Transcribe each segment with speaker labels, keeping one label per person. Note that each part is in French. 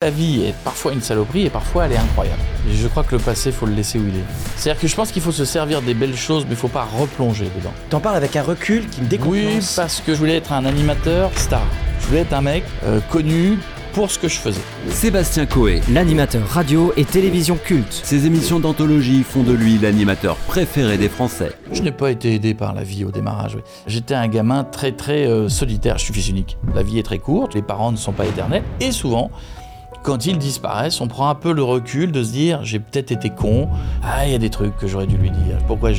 Speaker 1: La vie est parfois une saloperie et parfois elle est incroyable. Et je crois que le passé, faut le laisser où il est. C'est-à-dire que je pense qu'il faut se servir des belles choses, mais il faut pas replonger dedans.
Speaker 2: T'en parles avec un recul qui me décontenance.
Speaker 1: Oui, parce que je voulais être un animateur star. Je voulais être un mec euh, connu pour ce que je faisais.
Speaker 3: Sébastien Coé,
Speaker 4: L'animateur radio et télévision culte.
Speaker 3: ses émissions d'anthologie font de lui l'animateur préféré des Français.
Speaker 1: Je n'ai pas été aidé par la vie au démarrage. oui. J'étais un gamin très très euh, solitaire. Je suis fils unique. La vie est très courte, les parents ne sont pas éternels. Et souvent, quand ils disparaissent, on prend un peu le recul de se dire j'ai peut-être été con. Ah, il y a des trucs que j'aurais dû lui dire. Pourquoi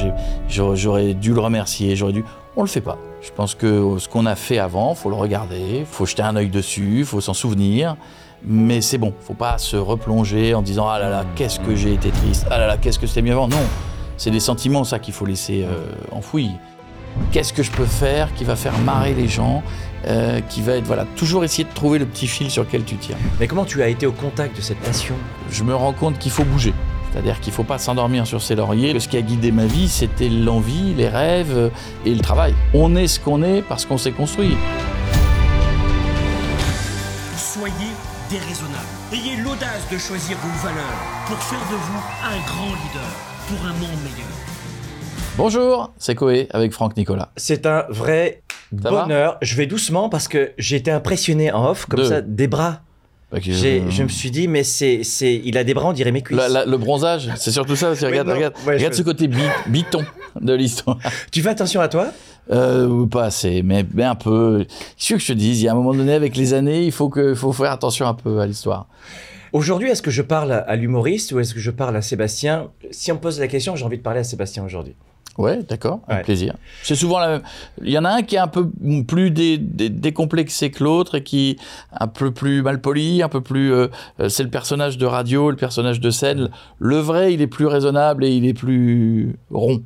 Speaker 1: j'aurais dû le remercier? J'aurais dû. On le fait pas. Je pense que ce qu'on a fait avant, faut le regarder, faut jeter un œil dessus, faut s'en souvenir. Mais c'est bon, faut pas se replonger en disant ah là là, qu'est-ce que j'ai été triste. Ah là là, qu'est-ce que c'était mieux avant? Non, c'est des sentiments ça qu'il faut laisser euh, enfouis. Qu'est-ce que je peux faire qui va faire marrer les gens, euh, qui va être voilà toujours essayer de trouver le petit fil sur lequel tu tiens.
Speaker 2: Mais comment tu as été au contact de cette passion?
Speaker 1: Je me rends compte qu'il faut bouger. C'est-à-dire qu'il ne faut pas s'endormir sur ses lauriers. Ce qui a guidé ma vie, c'était l'envie, les rêves euh, et le travail. On est ce qu'on est parce qu'on s'est construit.
Speaker 5: Soyez déraisonnable. Ayez l'audace de choisir vos valeurs pour faire de vous un grand leader pour un monde meilleur.
Speaker 1: Bonjour, c'est Coé avec Franck Nicolas.
Speaker 2: C'est un vrai
Speaker 1: Ça
Speaker 2: bonheur. Je vais doucement parce que j'ai été impressionné en off, comme
Speaker 1: De-
Speaker 2: ça, des bras.
Speaker 1: Ok,
Speaker 2: J'ai-
Speaker 1: euh,
Speaker 2: Je me suis dit, mais c'est, c'est, il a des bras, on dirait mes cuisses.
Speaker 1: la- la- le bronzage, c'est surtout ça. aussi.
Speaker 2: Oui,
Speaker 1: regarde,
Speaker 2: non,
Speaker 1: regarde,
Speaker 2: ouais,
Speaker 1: regarde ce côté bi- biton de l'histoire.
Speaker 2: Tu fais attention à toi?
Speaker 1: Euh, pas assez, mais, mais un peu. Qu'est-ce que je te dise? Il y a un moment donné, avec les années, il faut, que, faut faire attention un peu à l'histoire.
Speaker 2: Aujourd'hui, est-ce que je parle à- à l'humoriste ou est-ce que je parle à Sébastien? Si on me pose la question, j'ai envie de parler à Sébastien aujourd'hui.
Speaker 1: Ouais, d'accord, avec
Speaker 2: Ouais.
Speaker 1: plaisir. C'est souvent la même. Il y en a un qui est un peu plus dé- dé- décomplexé que l'autre et qui est un peu plus mal poli, un peu plus. euh, euh, c'est le personnage de radio, le personnage de scène. Le vrai, il est plus raisonnable et il est plus rond.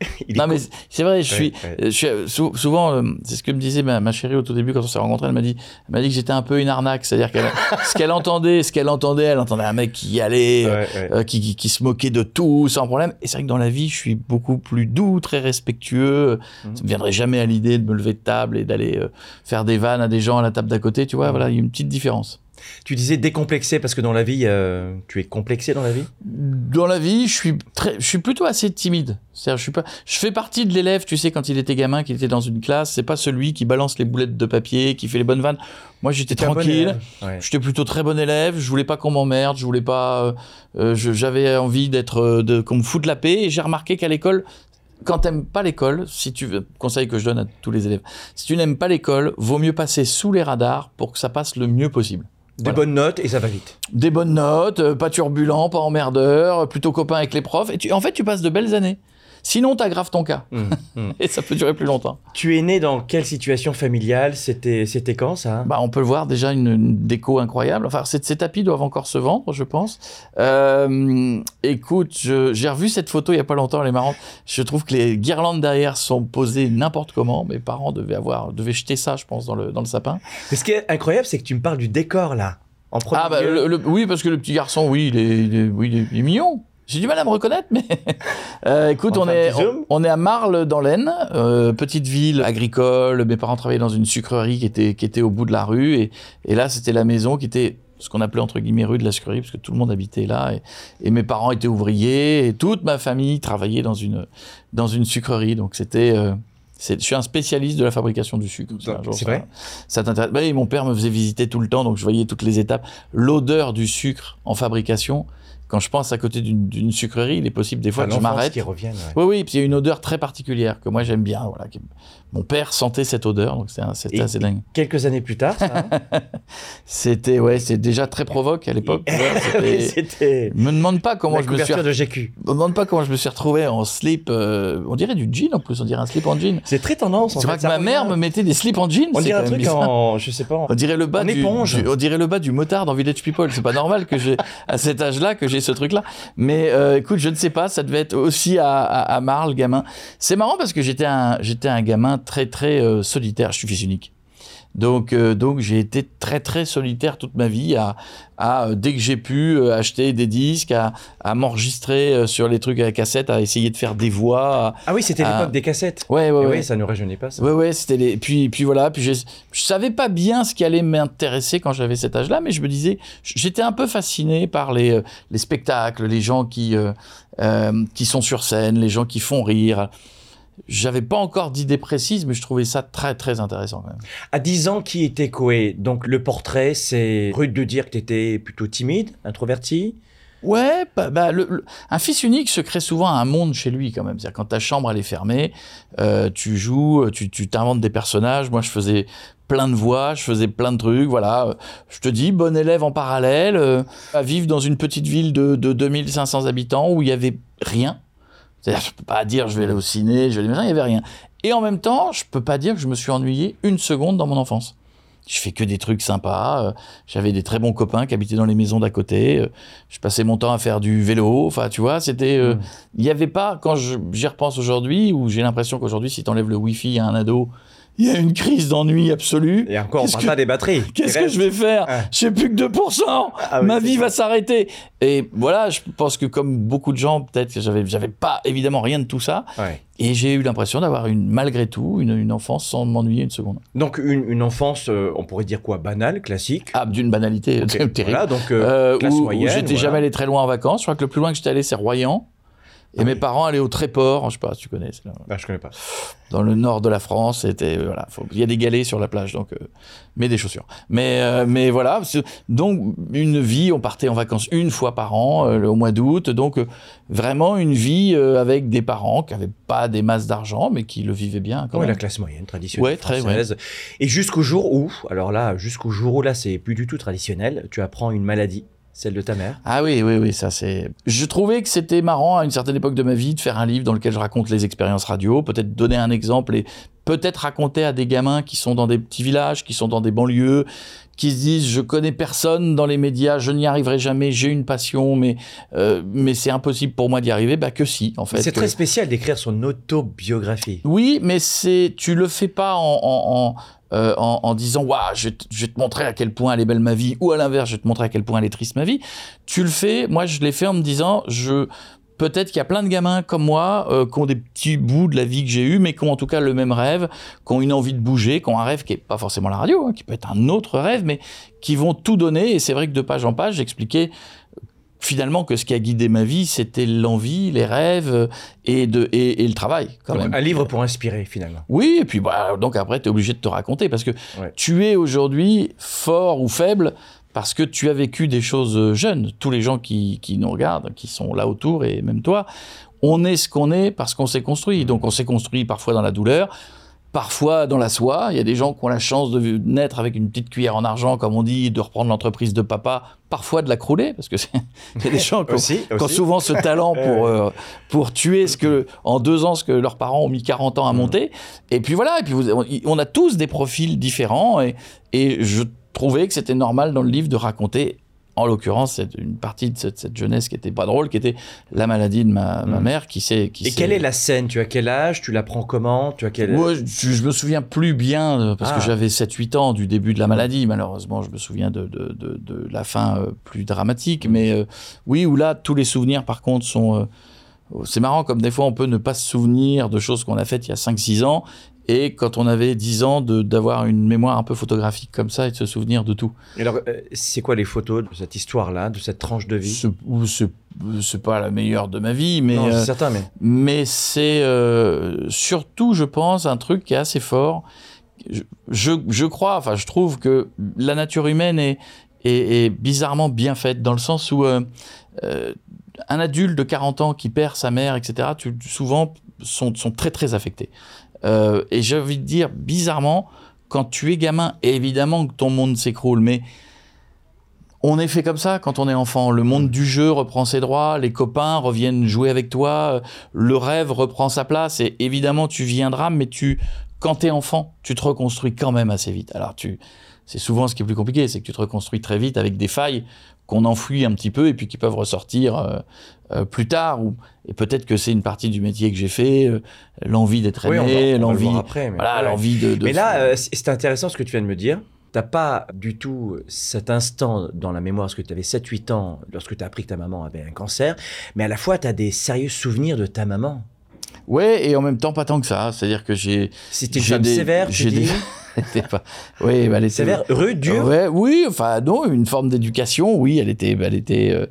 Speaker 2: Il
Speaker 1: non, mais c'est- vrai, je suis.
Speaker 2: ouais.
Speaker 1: euh, je suis euh, sou- souvent, euh, c'est ce que me disait ma, ma chérie au tout début quand on s'est rencontrés. Elle m'a dit, elle m'a dit que j'étais un peu une arnaque. C'est-à-dire qu'elle, ce qu'elle entendait, ce qu'elle entendait, elle entendait un mec qui y allait,
Speaker 2: Ouais,
Speaker 1: euh, qui, qui, qui se moquait de tout sans problème. Et c'est vrai que dans la vie, je suis beaucoup plus doux, très respectueux.
Speaker 2: Mhm.
Speaker 1: Ça me viendrait jamais à l'idée de me lever de table et d'aller euh, faire des vannes à des gens à la table d'à côté. Tu vois,
Speaker 2: Mhm.
Speaker 1: voilà, il y a une petite différence.
Speaker 2: Tu disais décomplexé parce que dans la vie, euh, tu es complexé dans la vie?
Speaker 1: Dans la vie, je suis très, je suis plutôt assez timide. Je suis pas, je fais partie de l'élève, tu sais, quand il était gamin, qu'il était dans une classe, c'est pas celui qui balance les boulettes de papier, qui fait les bonnes vannes. Moi, j'étais
Speaker 2: bon
Speaker 1: tranquille.
Speaker 2: Ouais.
Speaker 1: J'étais plutôt très bon élève. Je voulais pas qu'on m'emmerde. Je voulais pas. euh, euh, J'avais envie d'être, de qu'on me foute la paix. Et j'ai remarqué qu'à l'école, quand t'aimes pas l'école, si tu veux, conseil que je donne à tous les élèves, si tu n'aimes pas l'école, vaut mieux passer sous les radars pour que ça passe le mieux possible.
Speaker 2: Des
Speaker 1: Voilà.
Speaker 2: bonnes notes et ça va vite.
Speaker 1: Des bonnes notes, euh, pas turbulent, pas emmerdeur, plutôt copain avec les profs. Et tu, en fait, tu passes de belles années. Sinon, t'aggraves ton cas.
Speaker 2: Hum, hum.
Speaker 1: Et ça peut durer plus longtemps.
Speaker 2: Tu es né dans quelle situation familiale? C'était, quand ça?
Speaker 1: Bah, on peut le voir déjà une, une déco incroyable. Enfin, ces, ces tapis doivent encore se vendre, je pense. Euh, écoute, j'ai revu cette photo il y a pas longtemps, elle est marrante. Je trouve que les guirlandes derrière sont posées n'importe comment. Mes parents devaient avoir, devaient jeter ça, je pense, dans le, dans le sapin.
Speaker 2: Mais ce qui est incroyable, c'est que tu me parles du décor là. En premier
Speaker 1: Ah bah
Speaker 2: lieu.
Speaker 1: le- le- oui, parce que le petit garçon, oui, il est, il est- oui, il est mignon. J'ai du mal à me reconnaître, mais Euh, écoute,
Speaker 2: On
Speaker 1: est, on, on est à Marle dans l'Aisne, euh, petite ville agricole. Mes parents travaillaient dans une sucrerie qui était, qui était au bout de la rue, et, et là c'était la maison qui était ce qu'on appelait entre guillemets rue de la sucrerie, parce que tout le monde habitait là, et, et mes parents étaient ouvriers, et toute ma famille travaillait dans une, dans une sucrerie, donc c'était... euh, je suis un spécialiste de la fabrication du sucre.
Speaker 2: C'est vrai
Speaker 1: ça t'intéresse Bah Mon père me faisait visiter tout le temps, donc je voyais toutes les étapes. L'odeur du sucre en fabrication, quand je pense à côté d'une sucrerie, il est possible des fois que je m'arrête.
Speaker 2: qui reviennent. ouais.
Speaker 1: Oui, oui, puis il y a une odeur très particulière que moi j'aime bien. Voilà. qui- Mon père sentait cette odeur, donc c'est c'était assez dingue.
Speaker 2: Quelques années plus tard, ça. hein
Speaker 1: C'était ouais, c'est déjà très provoque à l'époque.
Speaker 2: Oui,
Speaker 1: Me demande pas comment
Speaker 2: la
Speaker 1: je me suis.
Speaker 2: couverture de GQ.
Speaker 1: Me demande pas comment je me suis retrouvé en slip. euh, on dirait du jean en plus, on dirait un slip en jean.
Speaker 2: C'est très tendance.
Speaker 1: vois
Speaker 2: fait,
Speaker 1: que ma mère me mettait des slips en jean.
Speaker 2: On
Speaker 1: c'est
Speaker 2: dirait un truc
Speaker 1: bizarre.
Speaker 2: en, je sais pas. en-
Speaker 1: On dirait le bas
Speaker 2: En
Speaker 1: du,
Speaker 2: éponge.
Speaker 1: du- on dirait le bas du motard dans Village People. C'est pas normal que j'ai à cet âge-là que j'ai ce truc-là. Mais euh, écoute, je ne sais pas. Ça devait être aussi à, à, à Marle, gamin. C'est marrant parce que j'étais un j'étais un gamin très très euh, solitaire. Je suis fils unique. Donc, euh, donc j'ai été très très solitaire toute ma vie à, à euh, dès que j'ai pu euh, acheter des disques, à, à m'enregistrer euh, sur les trucs à la cassette, à essayer de faire des voix. à-
Speaker 2: Ah oui, c'était l'époque des cassettes.
Speaker 1: Ouais, ouais,
Speaker 2: Et
Speaker 1: ouais.
Speaker 2: oui, ça ne rajeunit pas, ça.
Speaker 1: Ouais, ouais, c'était les. Puis, puis voilà, puis j'ai- je savais pas bien ce qui allait m'intéresser quand j'avais cet âge-là, mais je me disais, j'étais un peu fasciné par les, les spectacles, les gens qui, qui sont sur scène, les gens qui font rire. J'avais pas encore d'idée précise, mais je trouvais ça très, très intéressant quand même.
Speaker 2: À 10 ans, qui était Koé? Donc, le portrait, c'est rude de dire que tu étais plutôt timide, introverti?
Speaker 1: Ouais, bah, bah, le- le- un fils unique se crée souvent un monde chez lui quand même. C'est-à-dire quand ta chambre elle est fermée, euh, tu joues, tu tu t'inventes des personnages. Moi, je faisais plein de voix, je faisais plein de trucs. Voilà, Euh, je te dis, bon élève en parallèle, euh, à vivre dans une petite ville de, de 2500 habitants où il y avait rien. C'est-à-dire, je peux pas dire je vais aller au ciné, je vais aller machin, il y avait rien. Et en même temps, je peux pas dire que je me suis ennuyé une seconde dans mon enfance. Je fais que des trucs sympas. euh, J'avais des très bons copains qui habitaient dans les maisons d'à côté. euh, Je passais mon temps à faire du vélo. Enfin, tu vois, c'était. euh,
Speaker 2: Mm.
Speaker 1: Il n'y avait pas, quand je- j'y repense aujourd'hui, où j'ai l'impression qu'aujourd'hui, si tu enlèves le Wi-Fi à un ado, il y a une crise d'ennui absolue.
Speaker 2: Et encore, on parle pas des batteries.
Speaker 1: Qu'est-ce que je vais faire
Speaker 2: Ah.
Speaker 1: Je sais plus que 2%.
Speaker 2: Ah oui,
Speaker 1: Ma vie va s'arrêter. Et voilà, je pense que comme beaucoup de gens, peut-être que j'avais, j'avais pas évidemment rien de tout ça.
Speaker 2: Ouais.
Speaker 1: Et j'ai eu l'impression d'avoir une, malgré tout, une, une enfance sans m'ennuyer une seconde.
Speaker 2: Donc, une, une enfance, euh, on pourrait dire quoi? Banale, classique?
Speaker 1: Ah, d'une banalité
Speaker 2: Ok,
Speaker 1: terrible.
Speaker 2: Voilà, donc, euh,
Speaker 1: Euh,
Speaker 2: classe
Speaker 1: où, où
Speaker 2: moyenne.
Speaker 1: j'étais
Speaker 2: voilà.
Speaker 1: jamais allé très loin en vacances. Je crois que le plus loin que j'étais allé, c'est Royan. Et
Speaker 2: Ah
Speaker 1: mes
Speaker 2: oui.
Speaker 1: parents allaient au Tréport, je sais pas si tu connais, là-
Speaker 2: Ah, je connais pas.
Speaker 1: dans le nord de la France. C'était voilà, faut- il y a des galets sur la plage, donc euh, mais des chaussures. Mais euh, mais voilà, donc une vie. On partait en vacances une fois par an euh, au mois d'août, donc euh, vraiment une vie euh, avec des parents qui avaient pas des masses d'argent, mais qui le vivaient bien. Quand
Speaker 2: Ouais,
Speaker 1: même.
Speaker 2: la classe moyenne traditionnelle
Speaker 1: Ouais, très,
Speaker 2: française. Et jusqu'au jour où, alors là, jusqu'au jour où là, c'est plus du tout traditionnel, tu apprends une maladie, celle de ta mère.
Speaker 1: Ah oui, oui, oui, ça c'est. Je trouvais que c'était marrant à une certaine époque de ma vie de faire un livre dans lequel je raconte les expériences radio, peut-être donner un exemple et peut-être raconter à des gamins qui sont dans des petits villages, qui sont dans des banlieues, qui se disent je connais personne dans les médias, je n'y arriverai jamais, j'ai une passion, mais euh, mais c'est impossible pour moi d'y arriver. Bah que si, en fait.
Speaker 2: C'est très spécial d'écrire son autobiographie.
Speaker 1: oui, mais c'est tu le fais pas en en, en, euh, en- disant waouh, je, vais te- montrer à quel point elle est belle ma vie, ou à l'inverse, je vais te montrer à quel point elle est triste ma vie. Tu le fais, moi je l'ai fait en me disant je peut-être qu'il y a plein de gamins comme moi euh, qui ont des petits bouts de la vie que j'ai eu, mais qui ont en tout cas le même rêve, qui ont une envie de bouger, qui ont un rêve qui est pas forcément la radio, hein, qui peut être un autre rêve, mais qui vont tout donner. Et c'est vrai que de page en page, j'expliquais finalement que ce qui a guidé ma vie, c'était l'envie, les rêves euh, et, de, et, et le travail quand
Speaker 2: Donc,
Speaker 1: même.
Speaker 2: un livre pour inspirer, finalement.
Speaker 1: Oui, et puis bah, donc après, tu es obligé de te raconter parce que
Speaker 2: Ouais.
Speaker 1: tu es aujourd'hui fort ou faible parce que tu as vécu des choses euh, jeunes. Tous les gens qui, qui nous regardent, qui sont là autour, et même toi, on est ce qu'on est parce qu'on s'est construit. Donc on s'est construit parfois dans la douleur, parfois dans la soie. Il y a des gens qui ont la chance de naître avec une petite cuillère en argent, comme on dit, de reprendre l'entreprise de papa, parfois de la crouler, parce que c'est- il y a des gens qui ont,
Speaker 2: Aussi,
Speaker 1: qui ont
Speaker 2: aussi.
Speaker 1: souvent ce talent pour,
Speaker 2: ouais.
Speaker 1: euh, pour tuer ce que, en deux ans, ce que leurs parents ont mis 40 ans à monter. Et puis voilà, et puis vous- on a tous des profils différents, et, et je trouvais que c'était normal dans le livre de raconter, en l'occurrence, cette- une partie de cette, cette jeunesse qui était pas drôle, qui était la maladie de ma, ma
Speaker 2: Mm.
Speaker 1: mère, qui s'est...
Speaker 2: Et quelle est la scène? Tu as quel âge? Tu la prends comment? Tu as quel
Speaker 1: je, je me souviens plus bien, euh, parce
Speaker 2: Ah.
Speaker 1: que j'avais 7-8 ans du début de la maladie. Malheureusement, je me souviens de, de, de, de la fin euh, plus dramatique. Mais euh, oui, où là, tous les souvenirs, par contre, sont... euh, c'est marrant, comme des fois, on peut ne pas se souvenir de choses qu'on a faites il y a 5-6 ans. Et quand on avait 10 ans, d'avoir une mémoire un peu photographique comme ça et de se souvenir de tout.
Speaker 2: Et Alors, euh, c'est quoi les photos de cette histoire-là, de cette tranche de vie?
Speaker 1: C'est pas la meilleure de ma vie, mais...
Speaker 2: Non,
Speaker 1: euh,
Speaker 2: c'est certain, mais
Speaker 1: mais c'est euh, surtout, je pense, un truc qui est assez fort. Je, je, je crois, enfin, je trouve que la nature humaine est, est, est bizarrement bien faite, dans le sens où euh, euh, un adulte de 40 ans qui perd sa mère, etc., tu, souvent sont, sont très, très affectés. Euh, et j'ai envie de dire, bizarrement, quand tu es gamin, et évidemment que ton monde s'écroule, mais on est fait comme ça quand on est enfant. Le monde du jeu reprend ses droits, les copains reviennent jouer avec toi, euh, le rêve reprend sa place et évidemment tu viendras, mais tu, quand t'es enfant, tu te reconstruis quand même assez vite. Alors tu, c'est souvent ce qui est plus compliqué, c'est que tu te reconstruis très vite avec des failles qu'on enfouit un petit peu et puis qui peuvent ressortir euh, euh, plus tard. Ou, et peut-être que c'est une partie du métier que j'ai fait, euh, l'envie d'être aimé, l'envie,
Speaker 2: mais-
Speaker 1: voilà,
Speaker 2: ouais.
Speaker 1: l'envie de, de
Speaker 2: Mais là, c'est intéressant ce que tu viens de me dire. T'as pas du tout cet instant dans la mémoire, parce que tu avais 7-8 ans lorsque tu as appris que ta maman avait un cancer, mais à la fois tu as des sérieux souvenirs de ta maman.
Speaker 1: ouais, et en même temps pas tant que ça. C'est-à-dire que j'ai,
Speaker 2: C'était une femme
Speaker 1: des-
Speaker 2: sévère,
Speaker 1: j'ai des- pas, oui, bah, elle était
Speaker 2: Sévère, rude, dure
Speaker 1: Ouais, oui, enfin non, une forme d'éducation, oui, elle était, elle était, euh,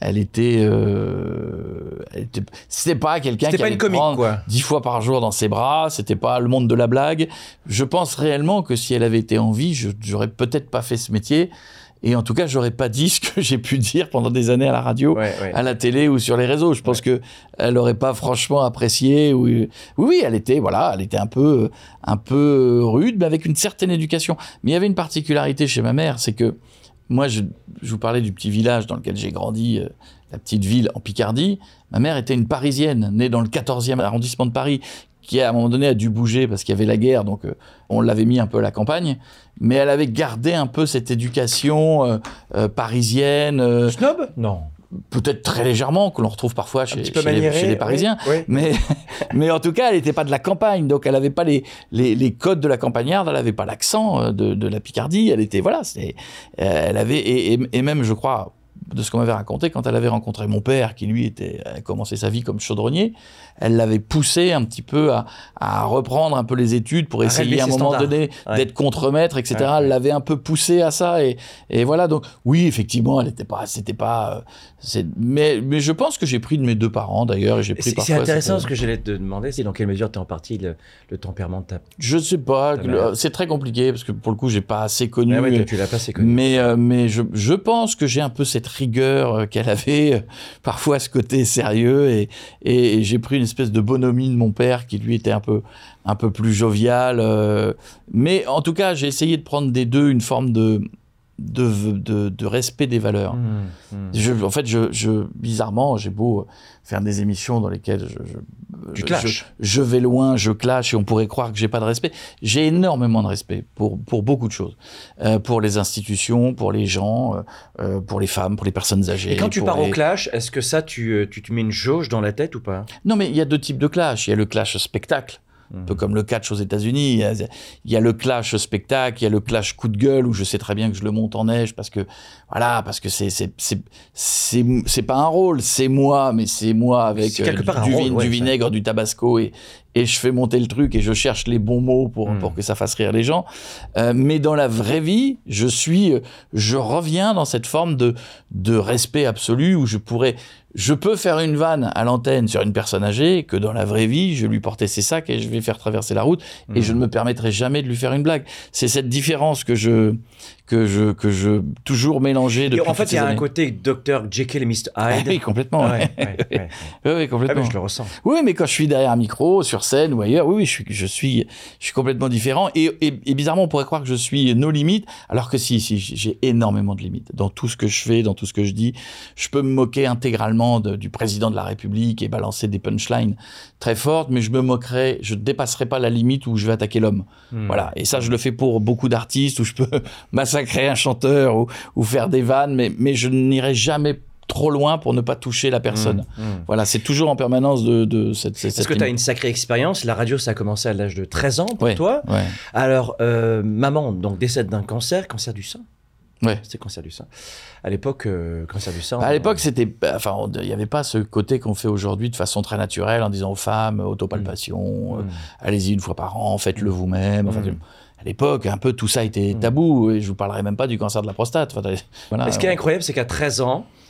Speaker 1: elle était, euh, était- c'était pas quelqu'un qui
Speaker 2: pas
Speaker 1: allait
Speaker 2: une comique,
Speaker 1: prendre
Speaker 2: quoi.
Speaker 1: dix fois par jour dans ses bras, c'était pas le monde de la blague. Je pense réellement que si elle avait été en vie, je j'aurais peut-être pas fait ce métier, et en tout cas, j'aurais pas dit ce que j'ai pu dire pendant des années à la radio
Speaker 2: Ouais, ouais.
Speaker 1: à la télé ou sur les réseaux. Je pense que elle aurait pas franchement apprécié. ou- Oui, oui, elle était, voilà, elle était un peu, un peu rude, mais avec une certaine éducation. Mais il y avait une particularité chez ma mère, c'est que moi, je, je vous parlais du petit village dans lequel j'ai grandi, euh, la petite ville en Picardie. Ma mère était une Parisienne, née dans le 14e arrondissement de Paris, qui à un moment donné a dû bouger parce qu'il y avait la guerre, donc euh, on l'avait mis un peu à la campagne. Mais elle avait gardé un peu cette éducation euh, euh, parisienne. euh,
Speaker 2: Snob? Non.
Speaker 1: peut-être très légèrement, que l'on retrouve parfois chez, les, chez Parisiens.
Speaker 2: oui.
Speaker 1: Mais, mais en tout cas, elle n'était pas de la campagne, donc elle n'avait pas les, les, les codes de la campagnarde, elle n'avait pas l'accent de, de la Picardie, elle était, voilà, elle avait, et, et- et même, je crois, de ce qu'on m'avait raconté, quand elle avait rencontré mon père, qui lui était, a commencé sa vie comme chaudronnier, elle l'avait poussé un petit peu à, à reprendre un peu les études pour essayer à un moment
Speaker 2: standards.
Speaker 1: donné
Speaker 2: Ouais.
Speaker 1: d'être contremaître, etc.
Speaker 2: Ouais.
Speaker 1: Elle l'avait un peu poussé à ça, et, et voilà, donc oui, effectivement, elle n'était pas, c'était pas, euh, mais, mais je pense que j'ai pris de mes deux parents d'ailleurs, et j'ai pris
Speaker 2: C'est intéressant
Speaker 1: cette-
Speaker 2: ce que j'allais te demander, c'est dans quelle mesure tu es en partie le, le tempérament de ta.
Speaker 1: Je sais pas, c'est très compliqué parce que pour le coup, j'ai pas assez connu.
Speaker 2: Ah ouais,
Speaker 1: euh,
Speaker 2: tu l'as pas assez connu.
Speaker 1: mais euh, mais je, je pense que j'ai un peu cette rigueur euh, qu'elle avait, euh, parfois ce côté sérieux, et, et, j'ai pris une espèce de bonhomie de mon père qui lui était un peu, un peu plus jovial. euh, mais en tout cas, j'ai essayé de prendre des deux une forme de, de, de, de respect des valeurs.
Speaker 2: Mmh, mmh.
Speaker 1: Je, en fait, je, je, bizarrement, j'ai beau faire des émissions dans lesquelles je, je,
Speaker 2: Tu
Speaker 1: je- vais loin, je clash et on pourrait croire que j'ai pas de respect. J'ai énormément de respect pour, pour beaucoup de choses. Euh, pour les institutions, pour les gens, euh, euh, pour les femmes, pour les personnes âgées.
Speaker 2: Et quand tu pars
Speaker 1: les-
Speaker 2: au clash, est-ce que ça, tu, tu te mets une jauge dans la tête ou pas?
Speaker 1: Non, mais il y a deux types de clash. Il y a le clash spectacle. Un
Speaker 2: Mhm.
Speaker 1: peu comme le catch aux États-Unis. Il y a- il y a le clash spectacle, il y a le clash coup de gueule où je sais très bien que je le monte en neige parce que, voilà, parce que c'est, pas un rôle, c'est moi, mais c'est moi avec euh,
Speaker 2: un
Speaker 1: du,
Speaker 2: rôle,
Speaker 1: vin-
Speaker 2: ouais,
Speaker 1: du
Speaker 2: ça.
Speaker 1: vinaigre, du tabasco et, et je fais monter le truc et je cherche les bons mots pour,
Speaker 2: Mhm.
Speaker 1: pour que ça fasse rire les gens. Euh, mais dans la vraie vie, je suis, euh, je reviens dans cette forme de, de respect absolu où je pourrais, je peux faire une vanne à l'antenne sur une personne âgée que dans la vraie vie, je lui porter ses sacs et je vais faire traverser la route et je ne me permettrai jamais de lui faire une blague. C'est cette différence que je, que je, que je toujours mélanger
Speaker 2: Et
Speaker 1: depuis
Speaker 2: En fait, il y a un côté Dr. Jekyll et Mr.
Speaker 1: Ah
Speaker 2: Hyde.
Speaker 1: oui, complètement.
Speaker 2: Ouais,
Speaker 1: ouais.
Speaker 2: ouais, ouais.
Speaker 1: Oui,
Speaker 2: Ah,
Speaker 1: complètement.
Speaker 2: mais je le ressens.
Speaker 1: Oui, mais quand je suis derrière un micro, sur scène ou ailleurs, oui, oui, je suis, je suis, je suis complètement différent. Et, et- et bizarrement, on pourrait croire que je suis nos limites, alors que si, si, j'ai énormément de limites dans tout ce que je fais, dans tout ce que je dis. Je peux me moquer intégralement de- du président de la République et balancer des punchlines très fortes, mais je me moquerai, je dépasserai pas la limite où je vais attaquer l'homme.
Speaker 2: Hmm.
Speaker 1: Voilà. Et ça, je le fais pour beaucoup d'artistes où je peux massacrer un chanteur ou, ou faire des vannes, mais, mais je n'irai jamais trop loin pour ne pas toucher la personne.
Speaker 2: Hmm, hmm.
Speaker 1: Voilà, c'est toujours en permanence de, de cette, cette,
Speaker 2: Est-ce que tu as une sacrée expérience? La radio, ça a commencé à l'âge de 13 ans pour
Speaker 1: Ouais,
Speaker 2: toi.
Speaker 1: ouais,
Speaker 2: Alors, euh, maman donc décède d'un cancer, cancer du sein.
Speaker 1: ouais.
Speaker 2: C'était cancer du sein. À l'époque, euh, cancer du sein.
Speaker 1: À
Speaker 2: on-
Speaker 1: l'époque, c'était, enfin, il n'y avait pas ce côté qu'on fait aujourd'hui de façon très naturelle en disant aux femmes, autopalpation, euh,
Speaker 2: Hmm.
Speaker 1: allez-y une fois par an, faites-le vous-même. Enfin. À l'époque, un peu tout ça était tabou. Et je vous parlerai même pas du cancer de la prostate. Enfin, voilà.
Speaker 2: Mais ce qui est incroyable, c'est qu'à 13 ans, euh,